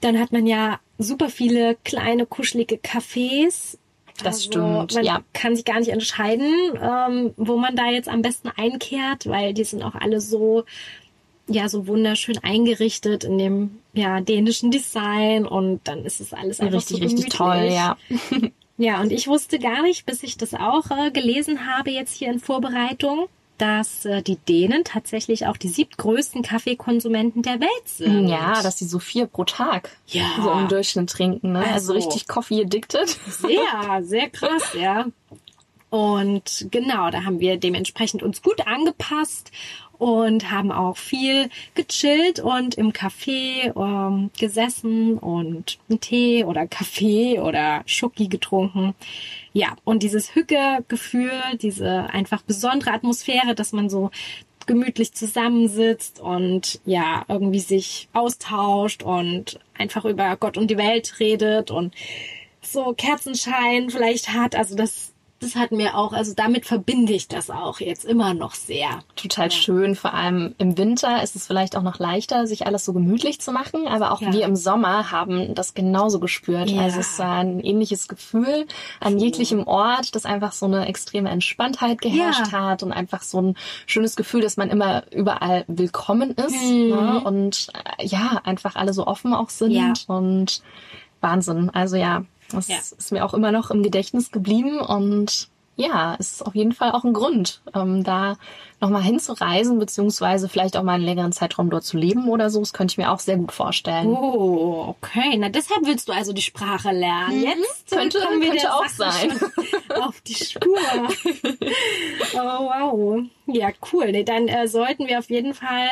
dann hat man ja super viele kleine kuschelige Cafés. Das stimmt, man ja. kann sich gar nicht entscheiden, ähm, wo man da jetzt am besten einkehrt, weil die sind auch alle so ja so wunderschön eingerichtet in dem ja dänischen Design und dann ist es alles einfach richtig, so richtig toll, ja. Ja, und ich wusste gar nicht, bis ich das auch äh, gelesen habe jetzt hier in Vorbereitung, dass äh, die Dänen tatsächlich auch die siebtgrößten Kaffeekonsumenten der Welt sind. Ja, dass sie so vier pro Tag Ja. so im Durchschnitt trinken. Ne? Also, Also. richtig Coffee addicted. Sehr, sehr krass, ja. Und genau, da haben wir dementsprechend uns gut angepasst und haben auch viel gechillt und im Café ähm, gesessen und einen Tee oder Kaffee oder Schoki getrunken. Ja, und dieses Hücke-Gefühl, diese einfach besondere Atmosphäre, dass man so gemütlich zusammensitzt und ja, irgendwie sich austauscht und einfach über Gott und die Welt redet und so Kerzenschein vielleicht hat. Also das, das hat mir auch, also damit verbinde ich das auch jetzt immer noch sehr. Total schön. Vor allem im Winter ist es vielleicht auch noch leichter, sich alles so gemütlich zu machen. Aber auch Ja. wir im Sommer haben das genauso gespürt. Ja. Also es war ein ähnliches Gefühl an jeglichem Ort, dass einfach so eine extreme Entspanntheit geherrscht Ja. hat und einfach so ein schönes Gefühl, dass man immer überall willkommen ist. Ne? Und äh, ja, einfach alle so offen auch sind. Ja. Und Wahnsinn. Also ja, das Ja. ist mir auch immer noch im Gedächtnis geblieben und ja, es ist auf jeden Fall auch ein Grund, ähm, da nochmal hinzureisen, beziehungsweise vielleicht auch mal einen längeren Zeitraum dort zu leben oder so. Das könnte ich mir auch sehr gut vorstellen. Oh, okay. Na, deshalb willst du also die Sprache lernen. Jetzt Mhm. Könnte- kommen wir könnte auch Sache sein. auf die Spur. oh, wow. Ja, cool. Nee, dann äh, sollten wir auf jeden Fall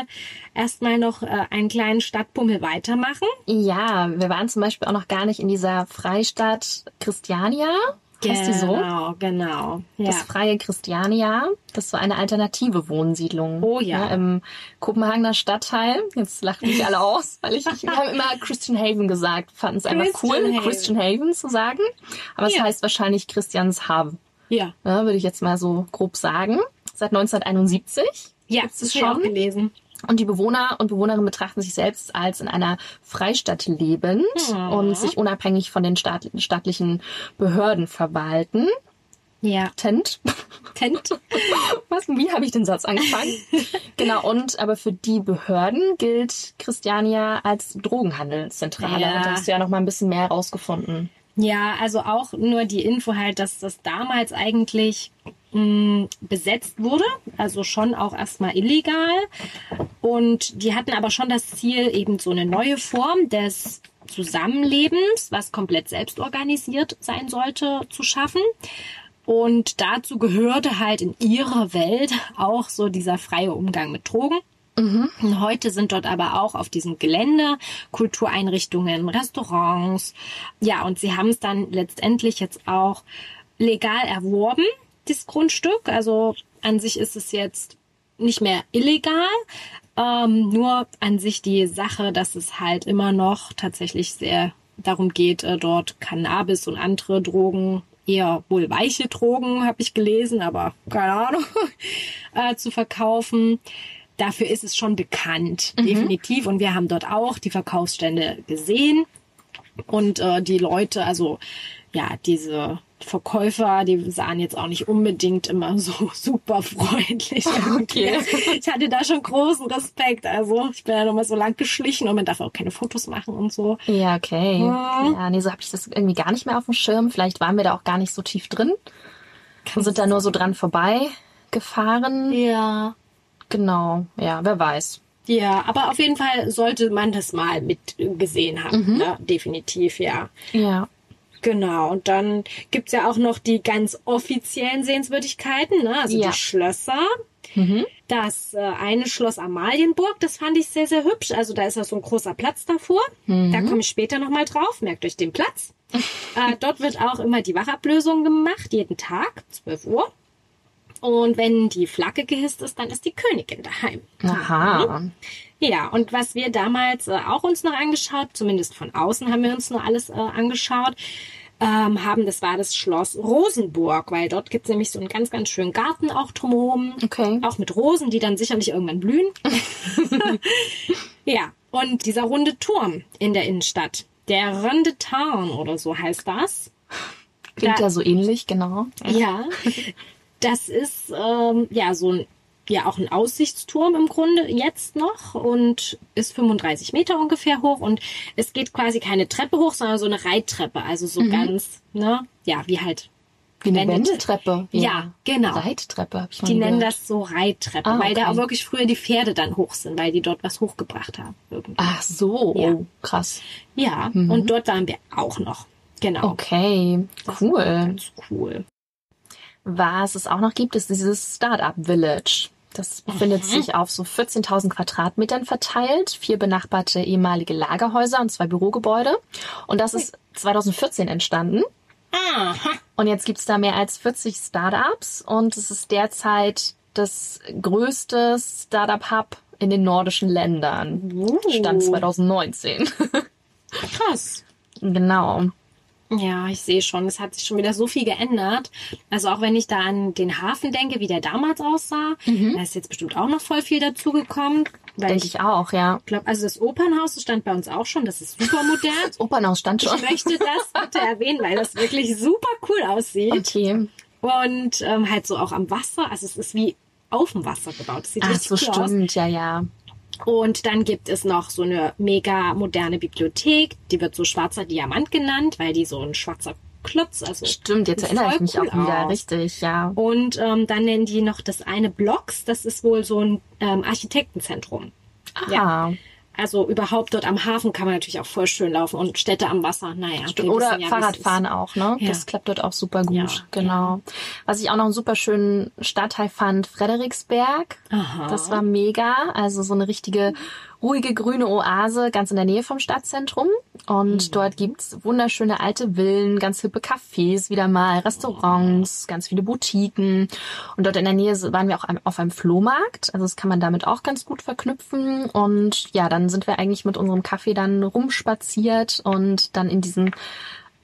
erstmal noch äh, einen kleinen Stadtbummel weitermachen. Ja, wir waren zum Beispiel auch noch gar nicht in dieser Freistadt Christiania. Heißt die so? Genau, genau. Ja. Das freie Christiania, das war eine alternative Wohnsiedlung. Oh ja. Ne, Im Kopenhagener Stadtteil. Jetzt lachen mich alle aus, weil ich, wir haben immer Christian Haven gesagt, fanden es einfach cool, Haven. Christian Haven zu sagen. Aber es Ja. heißt wahrscheinlich Christianshaven, ja. ne, würde ich jetzt mal so grob sagen. Seit 1971. Ja, das es habe ich auch schon? gelesen. Und die Bewohner und Bewohnerinnen betrachten sich selbst als in einer Freistadt lebend Mhm. und sich unabhängig von den staat staatlichen Behörden verwalten. Ja. Tent. Tent. Was? Wie habe ich den Satz angefangen? genau, und aber für die Behörden gilt Christiania als Drogenhandelszentrale. Ja. Und da hast du ja noch mal ein bisschen mehr rausgefunden. Ja, also auch nur die Info halt, dass das damals eigentlich mh, besetzt wurde, also schon auch erstmal illegal. Und die hatten aber schon das Ziel, eben so eine neue Form des Zusammenlebens, was komplett selbstorganisiert sein sollte, zu schaffen. Und dazu gehörte halt in ihrer Welt auch so dieser freie Umgang mit Drogen. Und Heute sind dort aber auch auf diesem Gelände Kultureinrichtungen, Restaurants. Ja, und sie haben es dann letztendlich jetzt auch legal erworben, das Grundstück. Also an sich ist es jetzt nicht mehr illegal. Ähm, nur an sich die Sache, dass es halt immer noch tatsächlich sehr darum geht, äh, dort Cannabis und andere Drogen, eher wohl weiche Drogen, habe ich gelesen, aber keine Ahnung, äh, zu verkaufen. Dafür ist es schon bekannt, definitiv. Und wir haben dort auch die Verkaufsstände gesehen. Und äh, die Leute, also ja, diese Verkäufer, die sahen jetzt auch nicht unbedingt immer so super freundlich. Okay. Ich hatte da schon großen Respekt. Also ich bin ja nochmal so lang geschlichen und man darf auch keine Fotos machen und so. Ja, okay. Ja. Ja, nee, so habe ich das irgendwie gar nicht mehr auf dem Schirm. Vielleicht waren wir da auch gar nicht so tief drin. Und sind da nur so dran vorbei gefahren. Ja. Genau, ja, wer weiß. Ja, aber auf jeden Fall sollte man das mal mit gesehen haben. Ne? Definitiv, ja. Ja. Genau, und dann gibt's ja auch noch die ganz offiziellen Sehenswürdigkeiten, ne? also Ja. die Schlösser. Das äh, eine Schloss Amalienburg, das fand ich sehr, sehr hübsch. Also da ist ja so ein großer Platz davor. Da komme ich später nochmal drauf. Merkt euch den Platz. äh, dort wird auch immer die Wachablösung gemacht, jeden Tag, 12 Uhr. Und wenn die Flagge gehisst ist, dann ist die Königin daheim. Aha. Ja, und was wir damals äh, auch uns noch angeschaut, zumindest von außen haben wir uns nur alles äh, angeschaut, ähm, haben, das war das Schloss Rosenburg, weil dort gibt's nämlich so einen ganz, ganz schönen Garten auch drumherum. Okay. Auch mit Rosen, die dann sicherlich irgendwann blühen. ja, und dieser runde Turm in der Innenstadt, der Runde Tarn oder so heißt das. Klingt Da- ja so ähnlich, genau. Ja, das ist ähm, ja so ein ja auch ein Aussichtsturm im Grunde jetzt noch und ist 35 Meter ungefähr hoch und es geht quasi keine Treppe hoch, sondern so eine Reittreppe, also so ganz, ne, ja, wie halt Wie eine Wendeltreppe. Ja, genau. Reittreppe, hab ich mal Die nennen gehört. das so Reittreppe, Ah, weil da okay. auch wirklich früher die Pferde dann hoch sind, weil die dort was hochgebracht haben. Irgendwie. Ach so, Ja. oh, krass. Ja, und dort waren wir auch noch. Genau. Okay, cool. Ganz cool. Was es auch noch gibt, ist dieses Startup Village. Das befindet sich auf so 14.000 Quadratmetern verteilt, vier benachbarte ehemalige Lagerhäuser und zwei Bürogebäude. Und das ist 2014 entstanden. Aha. Und jetzt gibt's da mehr als 40 Startups und es ist derzeit das größte Startup-Hub in den nordischen Ländern. Uh. Stand 2019. Krass. genau. Ja, ich sehe schon, es hat sich schon wieder so viel geändert. Also auch wenn ich da an den Hafen denke, wie der damals aussah, da ist jetzt bestimmt auch noch voll viel dazugekommen. Denke ich ich auch, ja. glaube, also das Opernhaus das stand bei uns auch schon, das ist super modern. Das Opernhaus stand schon. Ich möchte das bitte erwähnen, weil das wirklich super cool aussieht. Okay. Und ähm, halt so auch am Wasser. Also es ist wie auf dem Wasser gebaut. Das sieht Ach richtig so, cool aus. stimmt, ja, ja. Und dann gibt es noch so eine mega moderne Bibliothek. Die wird so schwarzer Diamant genannt, weil die so ein schwarzer Klotz, also Stimmt, jetzt erinnere ich mich cool auch wieder. aus. Richtig, ja. Und ähm, dann nennen die noch das eine Blocks. Das ist wohl so ein ähm, Architektenzentrum. Ah, Also überhaupt dort am Hafen kann man natürlich auch voll schön laufen und Städte am Wasser. Naja, wir Oder ja, Fahrradfahren auch, ne? Ja. Das klappt dort auch super gut. Ja, genau. Was ich auch noch einen super schönen Stadtteil fand, Frederiksberg. Aha. Das war mega. Also so eine richtige ruhige grüne Oase ganz in der Nähe vom Stadtzentrum. Und Mhm. dort gibt's wunderschöne alte Villen, ganz hippe Cafés wieder mal, Restaurants, ganz viele Boutiquen. Und dort in der Nähe waren wir auch auf einem Flohmarkt. Also das kann man damit auch ganz gut verknüpfen. Und ja, dann sind wir eigentlich mit unserem Kaffee dann rumspaziert und dann in diesen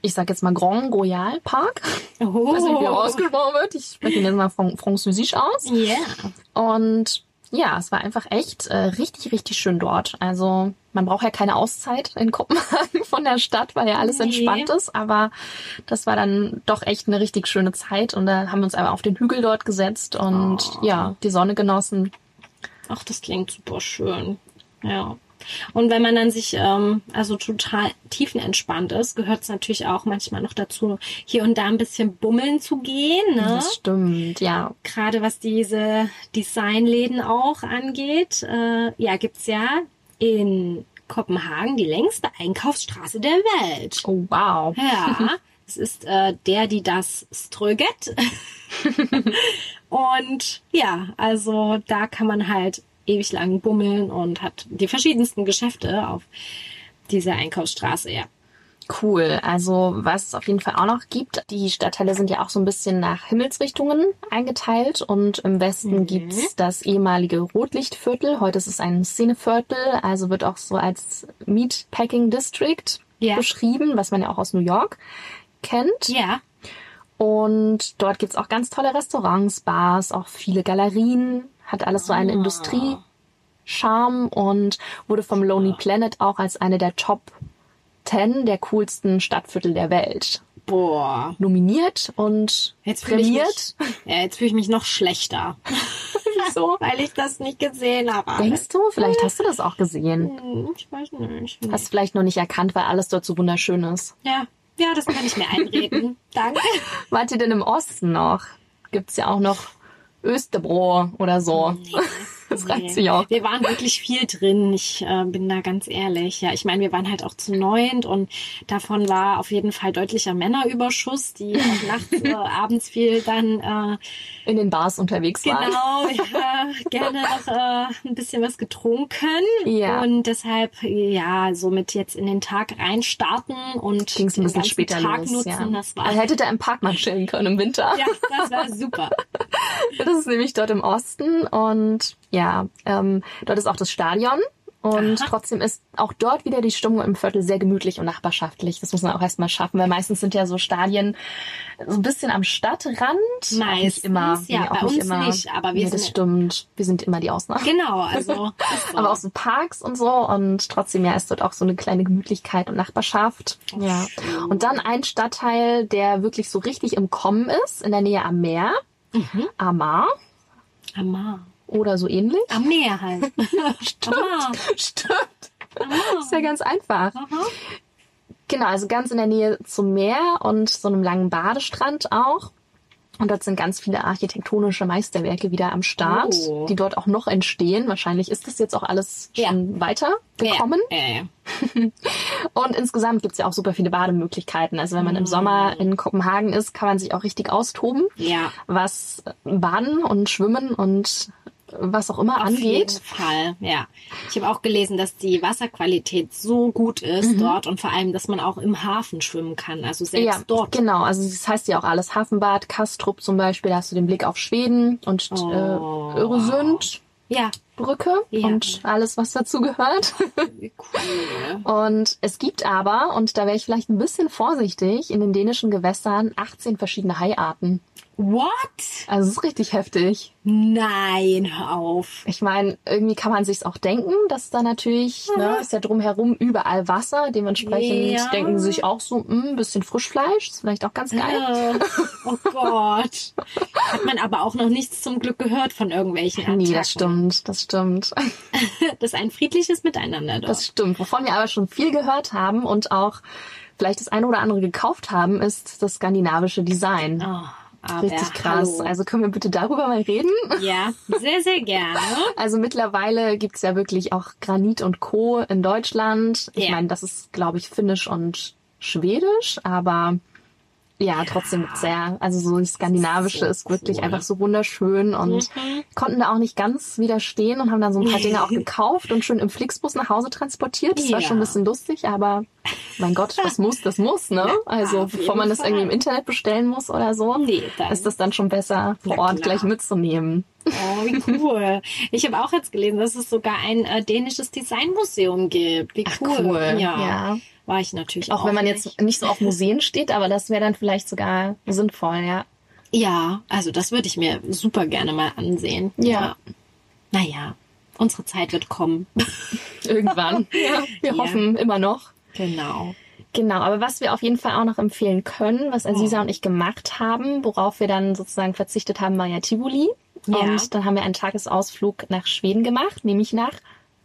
ich sag jetzt mal Grand Royal Park. Oh. Ich weiß nicht, wie er ausgesprochen wird. Ich spreche ihn jetzt mal fran- französisch aus. Yeah. Und ja, es war einfach echt äh, richtig, richtig schön dort. Also man braucht ja keine Auszeit in Kopenhagen von der Stadt, weil ja alles Nee. entspannt ist. Aber das war dann doch echt eine richtig schöne Zeit. Und da haben wir uns einfach auf den Hügel dort gesetzt und Oh. ja, die Sonne genossen. Ach, das klingt super schön. Ja. Und wenn man dann sich ähm, also total tiefenentspannt ist, gehört es natürlich auch manchmal noch dazu, hier und da ein bisschen bummeln zu gehen. Ne? Das stimmt, ja. Gerade was diese Designläden auch angeht. Äh, ja, gibt's ja in Kopenhagen die längste Einkaufsstraße der Welt. Oh, wow. Ja, es ist äh, der, die das Ströget. und ja, also da kann man halt ewig lang bummeln und hat die verschiedensten Geschäfte auf dieser Einkaufsstraße, ja. Cool. Also was es auf jeden Fall auch noch gibt, die Stadtteile sind ja auch so ein bisschen nach Himmelsrichtungen eingeteilt und im Westen Mhm. gibt's das ehemalige Rotlichtviertel. Heute ist es ein Szeneviertel, also wird auch so als Meatpacking District Ja. beschrieben, was man ja auch aus New York kennt. Ja, Und dort gibt's auch ganz tolle Restaurants, Bars, auch viele Galerien, hat alles so einen Ah. Industrie-Charme und wurde vom Lonely Planet auch als eine der Top 10 der coolsten Stadtviertel der Welt boah. nominiert und Jetzt prämiert. mich, ja, jetzt fühle ich mich noch schlechter, Wieso? weil ich das nicht gesehen habe. Denkst du? Vielleicht hast du das auch gesehen. Hm, Ich weiß nicht. Hast vielleicht noch nicht erkannt, weil alles dort so wunderschön ist. Ja, ja, das kann ich mir einreden. Danke. Wart ihr denn im Osten noch? Gibt's ja auch noch Österbro oder so. Das reicht Nee. sich auch. Wir waren wirklich viel drin. Ich äh, bin da ganz ehrlich. Ja, ich meine, wir waren halt auch zu neunt und davon war auf jeden Fall deutlicher Männerüberschuss, die auch nachts, äh, abends viel dann äh, In den Bars unterwegs waren. genau ja, gerne noch äh, ein bisschen was getrunken Ja. und deshalb ja somit jetzt in den Tag reinstarten und Ging's ein den bisschen später Tag los. nutzen. ja. Das war Also hättet ihr im Park mal chillen können im Winter. ja, das war super. Das ist nämlich dort im Osten und ja, ähm, dort ist auch das Stadion. Und Aha. trotzdem ist auch dort wieder die Stimmung im Viertel sehr gemütlich und nachbarschaftlich. Das muss man auch erstmal schaffen, weil meistens sind ja so Stadien so ein bisschen am Stadtrand. Meistens, immer. ja, Nee, auch bei nicht uns immer. nicht, aber wir nee, das sind- stimmt. Wir sind immer die Ausnahme. Genau, also so. Aber auch so Parks und so und trotzdem ja ist dort auch so eine kleine Gemütlichkeit und Nachbarschaft. Ja. schön. Und dann ein Stadtteil, der wirklich so richtig im Kommen ist, in der Nähe am Meer. Mhm. Amar. Amar. Oder so ähnlich. Am Meer halt. Aha. Stimmt. Aha. Ist ja ganz einfach. Aha. Genau, also ganz in der Nähe zum Meer und so einem langen Badestrand auch. Und dort sind ganz viele architektonische Meisterwerke wieder am Start, Oh. die dort auch noch entstehen. Wahrscheinlich ist das jetzt auch alles Ja. schon weitergekommen. Ja, ja, ja. Und insgesamt gibt's ja auch super viele Bademöglichkeiten. Also wenn man im Sommer in Kopenhagen ist, kann man sich auch richtig austoben, Ja. was Baden und Schwimmen und was auch immer Auf jeden angeht. Fall, ja. Ich habe auch gelesen, dass die Wasserqualität so gut ist dort und vor allem, dass man auch im Hafen schwimmen kann. Also selbst Ja, dort. genau. Also das heißt ja auch alles Hafenbad, Kastrup zum Beispiel, da hast du den Blick auf Schweden und Oh. äh, Öresund. Ja, Brücke Ja. und alles, was dazu gehört. wie cool. Und es gibt aber, und da wäre ich vielleicht ein bisschen vorsichtig, in den dänischen Gewässern 18 verschiedene Haiarten. What? Also es ist richtig heftig. Nein, hör auf. Ich meine, irgendwie kann man sich's auch denken, dass da natürlich, ne, ist ja drumherum überall Wasser. Dementsprechend Ja. denken sie sich auch so, ein bisschen Frischfleisch, ist vielleicht auch ganz geil. Oh Gott. Hat man aber auch noch nichts zum Glück gehört von irgendwelchen Attacken. Nee, das stimmt, das stimmt. Das ist ein friedliches Miteinander dort. Das stimmt. Wovon wir aber schon viel gehört haben und auch vielleicht das eine oder andere gekauft haben, ist das skandinavische Design. oh, aber Richtig krass. Hallo. Also können wir bitte darüber mal reden? Ja, sehr, sehr gerne. Also mittlerweile gibt's ja wirklich auch Granit und Co. in Deutschland. Ich Ja. meine, das ist, glaube ich, finnisch und schwedisch, aber ja, trotzdem sehr, also so das Skandinavische So ist wirklich cool. einfach so wunderschön und Mhm. konnten da auch nicht ganz widerstehen und haben dann so ein paar Dinge auch gekauft und schön im Flixbus nach Hause transportiert. Das war Ja. schon ein bisschen lustig, aber mein Gott, was muss, das muss, ne? Also bevor man das Fall. irgendwie im Internet bestellen muss oder so, Nee, ist das dann schon besser vor Na Ort klar. gleich mitzunehmen. Oh, wie cool. Ich habe auch jetzt gelesen, dass es sogar ein äh, dänisches Designmuseum gibt. Wie cool. Ja. ja. War ich natürlich Auch auch wenn man nicht. jetzt nicht so auf Museen steht, aber das wäre dann vielleicht sogar sinnvoll, ja. Ja, also das würde ich mir super gerne mal ansehen. Ja. Naja, unsere Zeit wird kommen. Irgendwann. ja, wir Ja. hoffen immer noch. Genau. Genau, aber was wir auf jeden Fall auch noch empfehlen können, was Aziza Oh. und ich gemacht haben, worauf wir dann sozusagen verzichtet haben, war ja Tivoli. Ja. Und dann haben wir einen Tagesausflug nach Schweden gemacht, nämlich nach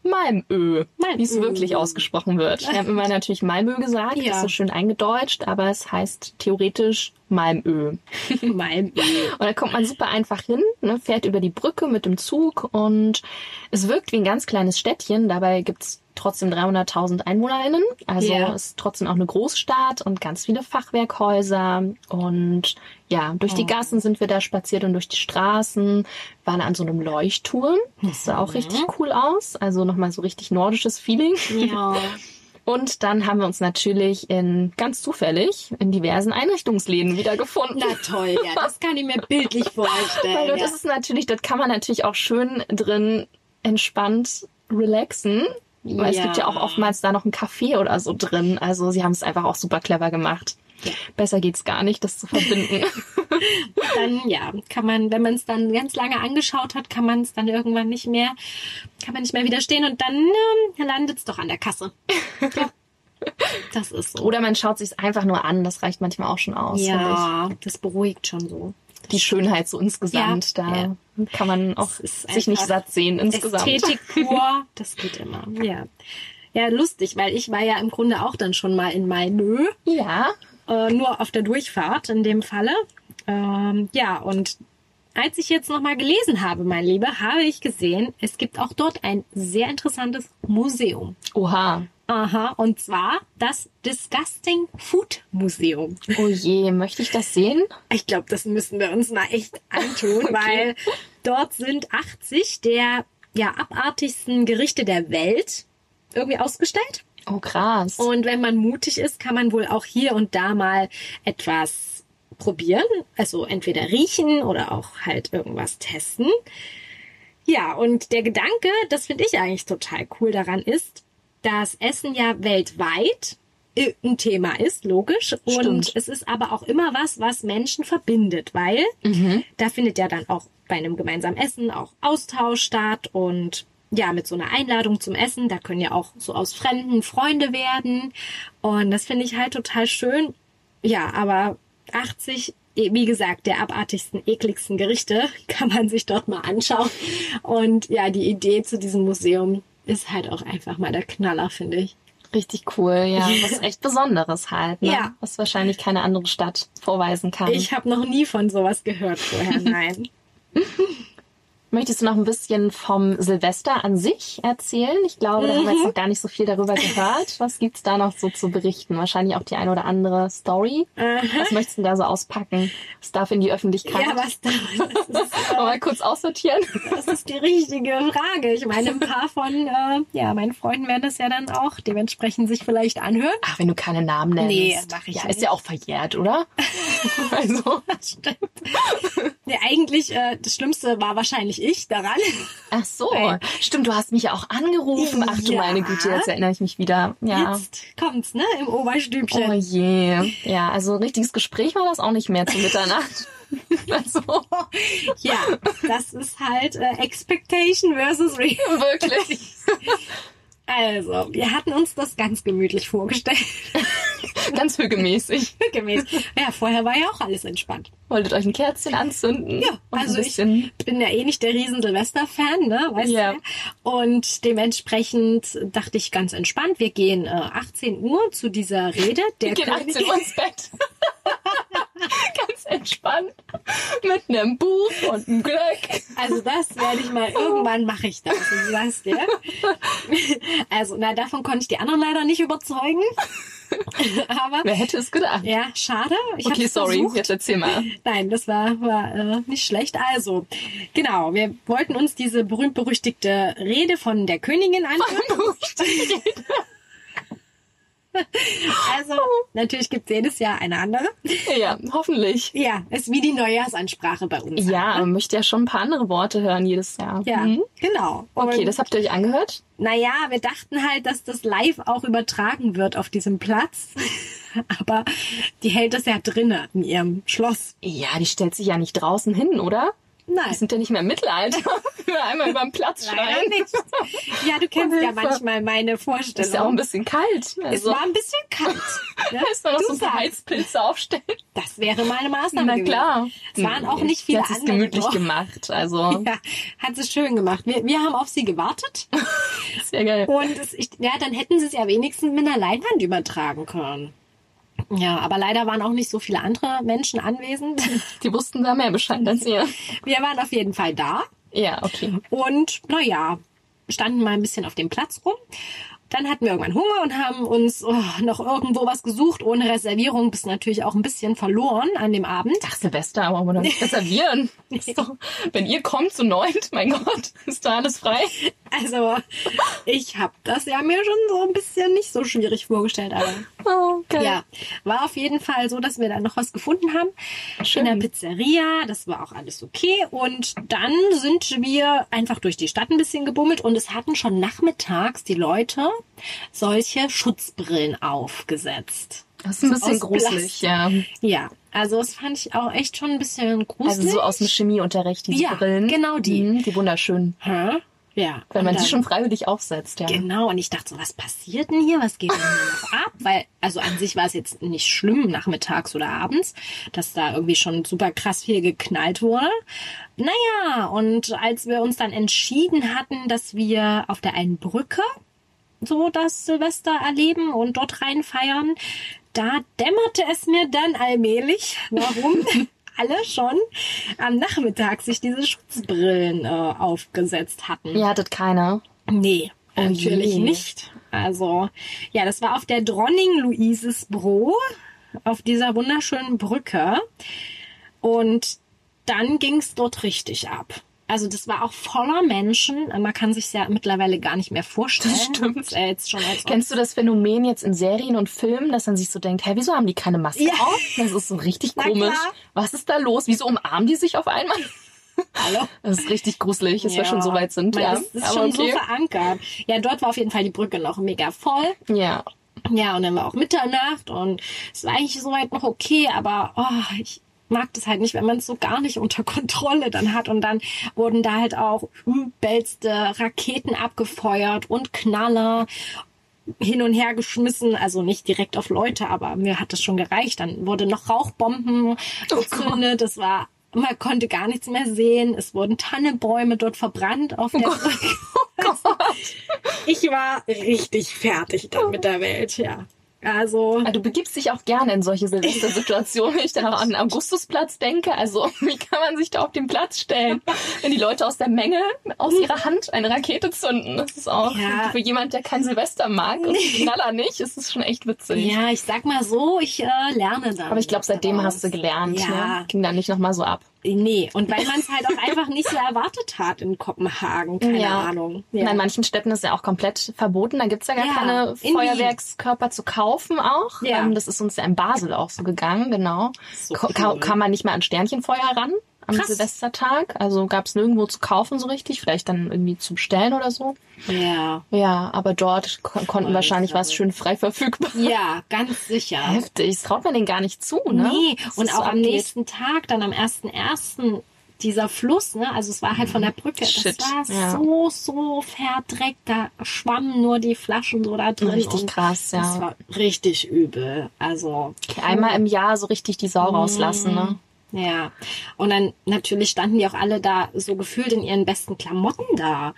Malmö, Malmö. wie es wirklich ausgesprochen wird. Wir haben immer natürlich Malmö gesagt, Ja. ist so schön eingedeutscht, aber es heißt theoretisch Malmö. Mein Und da kommt man super einfach hin, ne, fährt über die Brücke mit dem Zug und es wirkt wie ein ganz kleines Städtchen. Dabei gibt's trotzdem 300.000 EinwohnerInnen. Also Ja. ist trotzdem auch eine Großstadt und ganz viele Fachwerkhäuser. Und ja, durch die Oh. Gassen sind wir da spaziert und durch die Straßen, waren an so einem Leuchtturm. Das sah auch richtig cool aus. Also nochmal so richtig nordisches Feeling. Ja. Und dann haben wir uns natürlich in ganz zufällig in diversen Einrichtungsläden wiedergefunden. Na toll, ja, das kann ich mir bildlich Weil vorstellen. dort Ja. ist es natürlich, dort kann man natürlich auch schön drin entspannt relaxen. Weil es Ja. gibt ja auch oftmals da noch ein Café oder so drin. Also sie haben es einfach auch super clever gemacht. Besser geht's gar nicht, das zu verbinden. dann ja, kann man, wenn man es dann ganz lange angeschaut hat, kann man es dann irgendwann nicht mehr, kann man nicht mehr widerstehen und dann ähm, landet es doch an der Kasse. Ja. Das ist so. oder man schaut sich's einfach nur an, das reicht manchmal auch schon aus. ja, das beruhigt schon so. Die Schönheit so insgesamt, Ja, da ja. kann man auch sich nicht satt sehen insgesamt. Ästhetik pur, das geht immer. Ja. Ja, lustig, weil ich war ja im Grunde auch dann schon mal in Malmö, Ja, äh, nur auf der Durchfahrt in dem Falle. Ähm, ja, und als ich jetzt nochmal gelesen habe, mein Lieber, habe ich gesehen, es gibt auch dort ein sehr interessantes Museum. oha. Aha, und zwar das Disgusting Food Museum. Oh je, möchte ich das sehen? Ich glaube, das müssen wir uns mal echt antun, weil dort sind 80 der ja abartigsten Gerichte der Welt irgendwie ausgestellt. Oh krass. Und wenn man mutig ist, kann man wohl auch hier und da mal etwas probieren. Also entweder riechen oder auch halt irgendwas testen. Ja, und der Gedanke, das finde ich eigentlich total cool daran ist, dass Essen ja weltweit ein Thema ist, logisch. Und Stimmt. es ist aber auch immer was, was Menschen verbindet, weil da findet ja dann auch bei einem gemeinsamen Essen auch Austausch statt und ja, mit so einer Einladung zum Essen, da können ja auch so aus Fremden Freunde werden. Und das finde ich halt total schön. Ja, aber 80 wie gesagt, der abartigsten, ekligsten Gerichte kann man sich dort mal anschauen. Und ja, die Idee zu diesem Museum ist halt auch einfach mal der Knaller, finde ich. Richtig cool, ja. Was echt Besonderes halt, ne? Ja. Was wahrscheinlich keine andere Stadt vorweisen kann. Ich habe noch nie von sowas gehört vorher, nein. Möchtest du noch ein bisschen vom Silvester an sich erzählen? Ich glaube, da haben wir Mhm. jetzt noch gar nicht so viel darüber gehört. Was gibt's da noch so zu berichten? Wahrscheinlich auch die eine oder andere Story. Was möchtest du da so auspacken? Was darf in die Öffentlichkeit? ja, was da? Das ist, äh, Mal kurz aussortieren. Das ist die richtige Frage. Ich meine, ein paar von äh, ja, meinen Freunden werden das ja dann auch dementsprechend sich vielleicht anhören. Ach, wenn du keine Namen nennst. Nee, mach ich ja, nicht. ist ja auch verjährt, oder? also, Stimmt. Ja, eigentlich, äh, das Schlimmste war wahrscheinlich ich daran. ach so. Nein. Stimmt, du hast mich ja auch angerufen. Ach du Ja. meine Güte, jetzt erinnere ich mich wieder. Ja. Jetzt kommt's, ne? Im Oberstübchen. Oh je. Ja, also ein richtiges Gespräch war das auch nicht mehr zu Mitternacht. also, Ja, das ist halt äh, Expectation versus Real. wirklich. Also, wir hatten uns das ganz gemütlich vorgestellt. Ganz hügelmäßig. Gemäß. Ja, vorher war ja auch alles entspannt. Wolltet euch ein Kerzchen anzünden? Ja, und also ich bin ja eh nicht der riesen Silvester-Fan, ne? Weißt Ja. du? Und dementsprechend dachte ich ganz entspannt, wir gehen äh, 18 Uhr zu dieser Rede der Wir gehen 18 Königin. Uhr ins Bett. Ganz entspannt. Mit einem Buch und einem Glück. Also das werde ich mal, irgendwann mache ich das, sag's dir. Also, na, davon konnte ich die anderen leider nicht überzeugen. Aber, Wer hätte es gedacht? ja, schade. Ich Okay, sorry, versucht. jetzt erzähl mal. Nein, das war, war äh, nicht schlecht. Also, genau, wir wollten uns diese berühmt-berüchtigte Rede von der Königin anhören. Also, natürlich gibt's jedes Jahr eine andere. Ja, hoffentlich. Ja, ist wie die Neujahrsansprache bei uns. Ja, ne? man möchte ja schon ein paar andere Worte hören jedes Jahr. Ja, Mhm. genau. Okay, Und- das habt ihr euch angehört? Naja, wir dachten halt, dass das live auch übertragen wird auf diesem Platz. Aber die hält das ja drinnen in ihrem Schloss. Ja, die stellt sich ja nicht draußen hin, oder? Wir Nein, sind ja nicht mehr im Mittelalter. Wenn wir einmal über den Platz schreien. Ja, du kennst ja manchmal meine Vorstellung. Ist ja auch ein bisschen kalt. es Also, war ein bisschen kalt. Ne? ist noch so ein paar. Heizpilze aufstellen. Das wäre mal eine Maßnahme Na gewesen. klar. Es waren auch Nee, nicht viele Sie hat es andere gemütlich doch. gemacht. Also, Ja, hat sie schön gemacht. Wir, wir haben auf sie gewartet. sehr geil. Und es, ich, ja, dann hätten sie es ja wenigstens mit einer Leinwand übertragen können. Ja, aber leider waren auch nicht so viele andere Menschen anwesend. Die wussten da mehr Bescheid als ihr. Wir waren auf jeden Fall da. Ja, okay. Und naja, standen mal ein bisschen auf dem Platz rum. Dann hatten wir irgendwann Hunger und haben uns oh, noch irgendwo was gesucht. Ohne Reservierung bist natürlich auch ein bisschen verloren an dem Abend. Ach, Silvester, aber wir doch nicht reservieren. Doch, wenn ihr kommt zu neunt, mein Gott, ist da alles frei. Also ich habe das ja mir schon so ein bisschen nicht so schwierig vorgestellt. Aber Oh, geil. ja, war auf jeden Fall so, dass wir dann noch was gefunden haben. Schön. In der Pizzeria, das war auch alles okay. Und dann sind wir einfach durch die Stadt ein bisschen gebummelt und es hatten schon nachmittags die Leute solche Schutzbrillen aufgesetzt. Das ist ein bisschen gruselig, ja. Ja, also das fand ich auch echt schon ein bisschen gruselig. Also so aus dem Chemieunterricht, diese Ja, Brillen. genau die. Mhm, die wunderschön. Hä? Ja. Wenn man sie schon freiwillig aufsetzt, ja. Genau, und ich dachte so, was passiert denn hier? Was geht denn hier noch ab? Weil, also an sich war es jetzt nicht schlimm, nachmittags oder abends, dass da irgendwie schon super krass viel geknallt wurde. Naja, und als wir uns dann entschieden hatten, dass wir auf der einen Brücke so das Silvester erleben und dort rein feiern, da dämmerte es mir dann allmählich, warum alle schon am Nachmittag sich diese Schutzbrillen äh, aufgesetzt hatten. Ihr hattet keine. Nee, Oh natürlich je. nicht. Also, ja, das war auf der Dronning-Luises-Bro, auf dieser wunderschönen Brücke. Und dann ging's dort richtig ab. Also das war auch voller Menschen. Man kann sich ja mittlerweile gar nicht mehr vorstellen. Das stimmt. ja jetzt schon als Kennst du das Phänomen jetzt in Serien und Filmen, dass man sich so denkt, hä, wieso haben die keine Maske Ja. auf? Das ist so richtig komisch. Was ist da los? Wieso umarmen die sich auf einmal? Hallo? Das ist richtig gruselig, dass wir schon so weit sind. Man, Ja, Das ist schon okay. so verankert. Ja, dort war auf jeden Fall die Brücke noch mega voll. Ja, Ja, und dann war auch Mitternacht und es war eigentlich soweit noch okay, aber oh, ich mag das halt nicht, wenn man es so gar nicht unter Kontrolle dann hat und dann wurden da halt auch übelste Raketen abgefeuert und Knaller. hin und her geschmissen, also nicht direkt auf Leute, aber mir hat das schon gereicht. Dann wurde noch Rauchbomben gezündet, das war man konnte gar nichts mehr sehen. Es wurden Tannenbäume dort verbrannt auf der Brücke. Also, ich war richtig fertig dann mit der Welt, ja. Also, Ah, Du begibst dich auch gerne in solche Silvestersituationen, wenn ich dann auch an den Augustusplatz denke. Also, wie kann man sich da auf den Platz stellen, wenn die Leute aus der Menge aus ihrer Hand eine Rakete zünden? Das ist auch Ja. für jemand, der kein Silvester mag und Knaller nicht, ist es schon echt witzig. ja, ich sag mal so, ich äh, lerne dann. Aber ich glaube, seitdem hast du gelernt. Ja. Ne? Ging dann nicht nochmal so ab. Nee, und weil man es halt auch einfach nicht so erwartet hat in Kopenhagen, keine ja. Ahnung. Ja. In manchen Städten ist ja auch komplett verboten. Da gibt's ja gar Ja, keine. Feuerwerkskörper zu kaufen auch. Ja. Ähm, das ist uns ja in Basel auch so gegangen, genau. So Ko- ka- cool. Kann man nicht mehr an Sternchenfeuer ran am Krass. Silvestertag. Also gab's nirgendwo zu kaufen so richtig. Vielleicht dann irgendwie zu bestellen oder so. Ja. Ja, aber dort ko konnten Voll wahrscheinlich was schön frei verfügbar. Ja, ganz sicher. Heftig. Das traut man denen gar nicht zu, ne? Nee, und auch so am abgeht. nächsten Tag, dann am 1.1., dieser Fluss, ne, also es war halt von der Brücke, Shit, das war ja. so, so verdreckt, da schwammen nur die Flaschen so da drin. Richtig krass, ja. Das war richtig übel, also. Einmal im Jahr so richtig die Sau rauslassen, ne? Ja, und dann natürlich standen die auch alle da so gefühlt in ihren besten Klamotten da.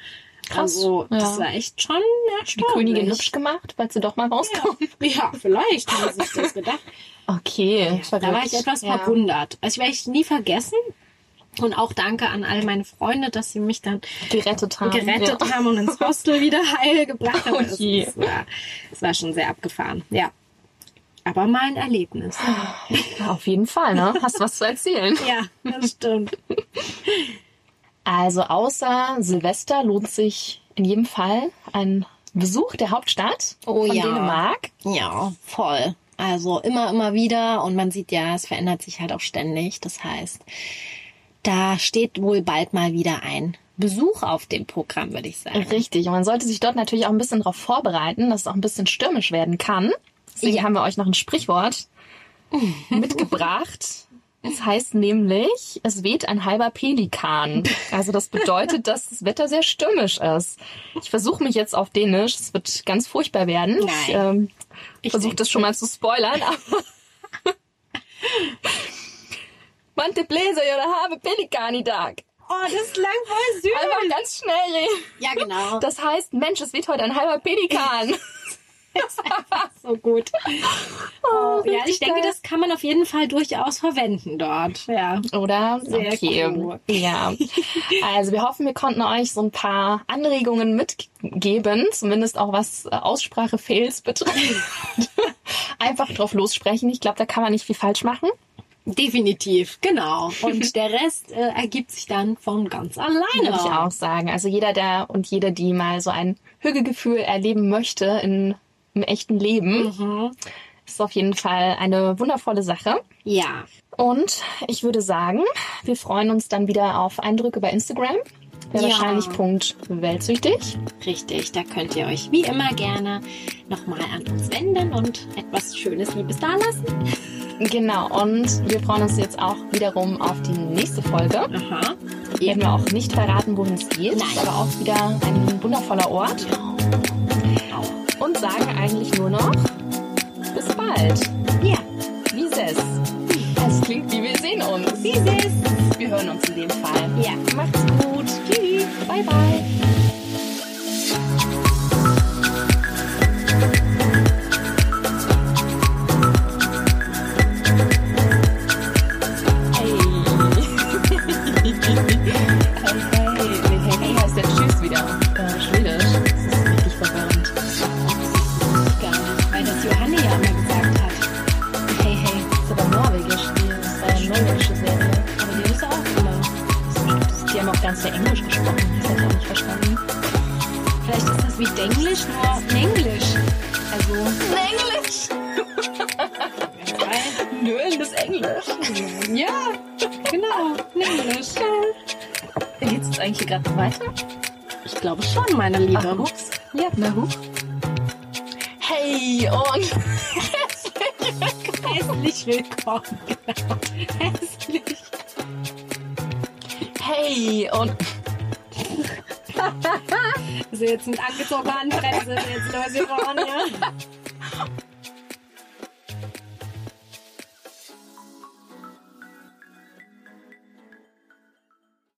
Krass, Also, das ja. war echt schon Die erstaunlich. Königin hübsch gemacht, weil sie doch mal rauskommt. Ja, vielleicht haben sie sich das gedacht. Okay, Da war ich etwas ja. verwundert. Also ich werde ich nie vergessen. Und auch danke an all meine Freunde, dass sie mich dann gerettet haben. gerettet ja. haben und ins Hostel wieder heil gebracht haben. Oh Es je. es war, es war schon sehr abgefahren. Ja. Aber mal ein Erlebnis. Auf jeden Fall, ne? Hast was zu erzählen. Ja, das stimmt. Also außer Silvester lohnt sich in jedem Fall ein Besuch der Hauptstadt Oh von ja. Dänemark. Ja, voll. Also immer, immer wieder. Und man sieht ja, es verändert sich halt auch ständig. Das heißt, da steht wohl bald mal wieder ein Besuch auf dem Programm, würde ich sagen. Richtig. Und man sollte sich dort natürlich auch ein bisschen darauf vorbereiten, dass es auch ein bisschen stürmisch werden kann. Deswegen Ja. haben wir euch noch ein Sprichwort mitgebracht. Es heißt nämlich, es weht ein halber Pelikan. Also das bedeutet, dass das Wetter sehr stürmisch ist. Ich versuche mich jetzt auf Dänisch. Es wird ganz furchtbar werden. Ich Nein. ähm, Ich versuche das schon mal zu spoilern. Aber Mante bläser ja der habe Pelikan i dag. Oh, das klang voll süß. Einfach ganz schnell reden. Ja, genau. Das heißt, Mensch, es weht heute ein halber Pelikan. so gut. Oh, Ja, ich denke, das kann man auf jeden Fall durchaus verwenden dort. Ja. Oder? Sehr okay. cool. Ja. Also wir hoffen, wir konnten euch so ein paar Anregungen mitgeben, zumindest auch was äh, Aussprache-Fails betrifft. Einfach drauf lossprechen. Ich glaube, da kann man nicht viel falsch machen. Definitiv, genau. Und der Rest äh, ergibt sich dann von ganz alleine. Würde ich auch sagen. Also jeder, der und jede, die mal so ein Hügelgefühl erleben möchte in, im echten Leben, Mhm. ist auf jeden Fall eine wundervolle Sache. Ja. Und ich würde sagen, wir freuen uns dann wieder auf Eindrücke bei Instagram. Ja. wahrscheinlich Punkt weltsüchtig. Richtig, da könnt ihr euch wie immer gerne nochmal an uns wenden und etwas Schönes Liebes dalassen. Genau, und wir freuen uns jetzt auch wiederum auf die nächste Folge. Aha. Werden wir auch nicht verraten, wohin es geht, Nein. aber auch wieder ein wundervoller Ort. Und sagen eigentlich nur noch, bis bald. Ja. Wie es? Es klingt wie wir sehen uns. Dieses. Wir hören uns in dem Fall. Ja. Macht's gut. Tschüss. Bye, bye. Ist Denglisch, nur in Englisch. Also. Englisch! Nölendes Englisch. Ja, genau, in Englisch. Geht es jetzt eigentlich hier gerade weiter? Ich glaube schon, meine Liebe. Ach, ups. Ja. Na, huch. Hey, und Herzlich willkommen. Genau. Herzlich. hey, und Jetzt mit angezogener Handbremse, jetzt los hier vorne, ja.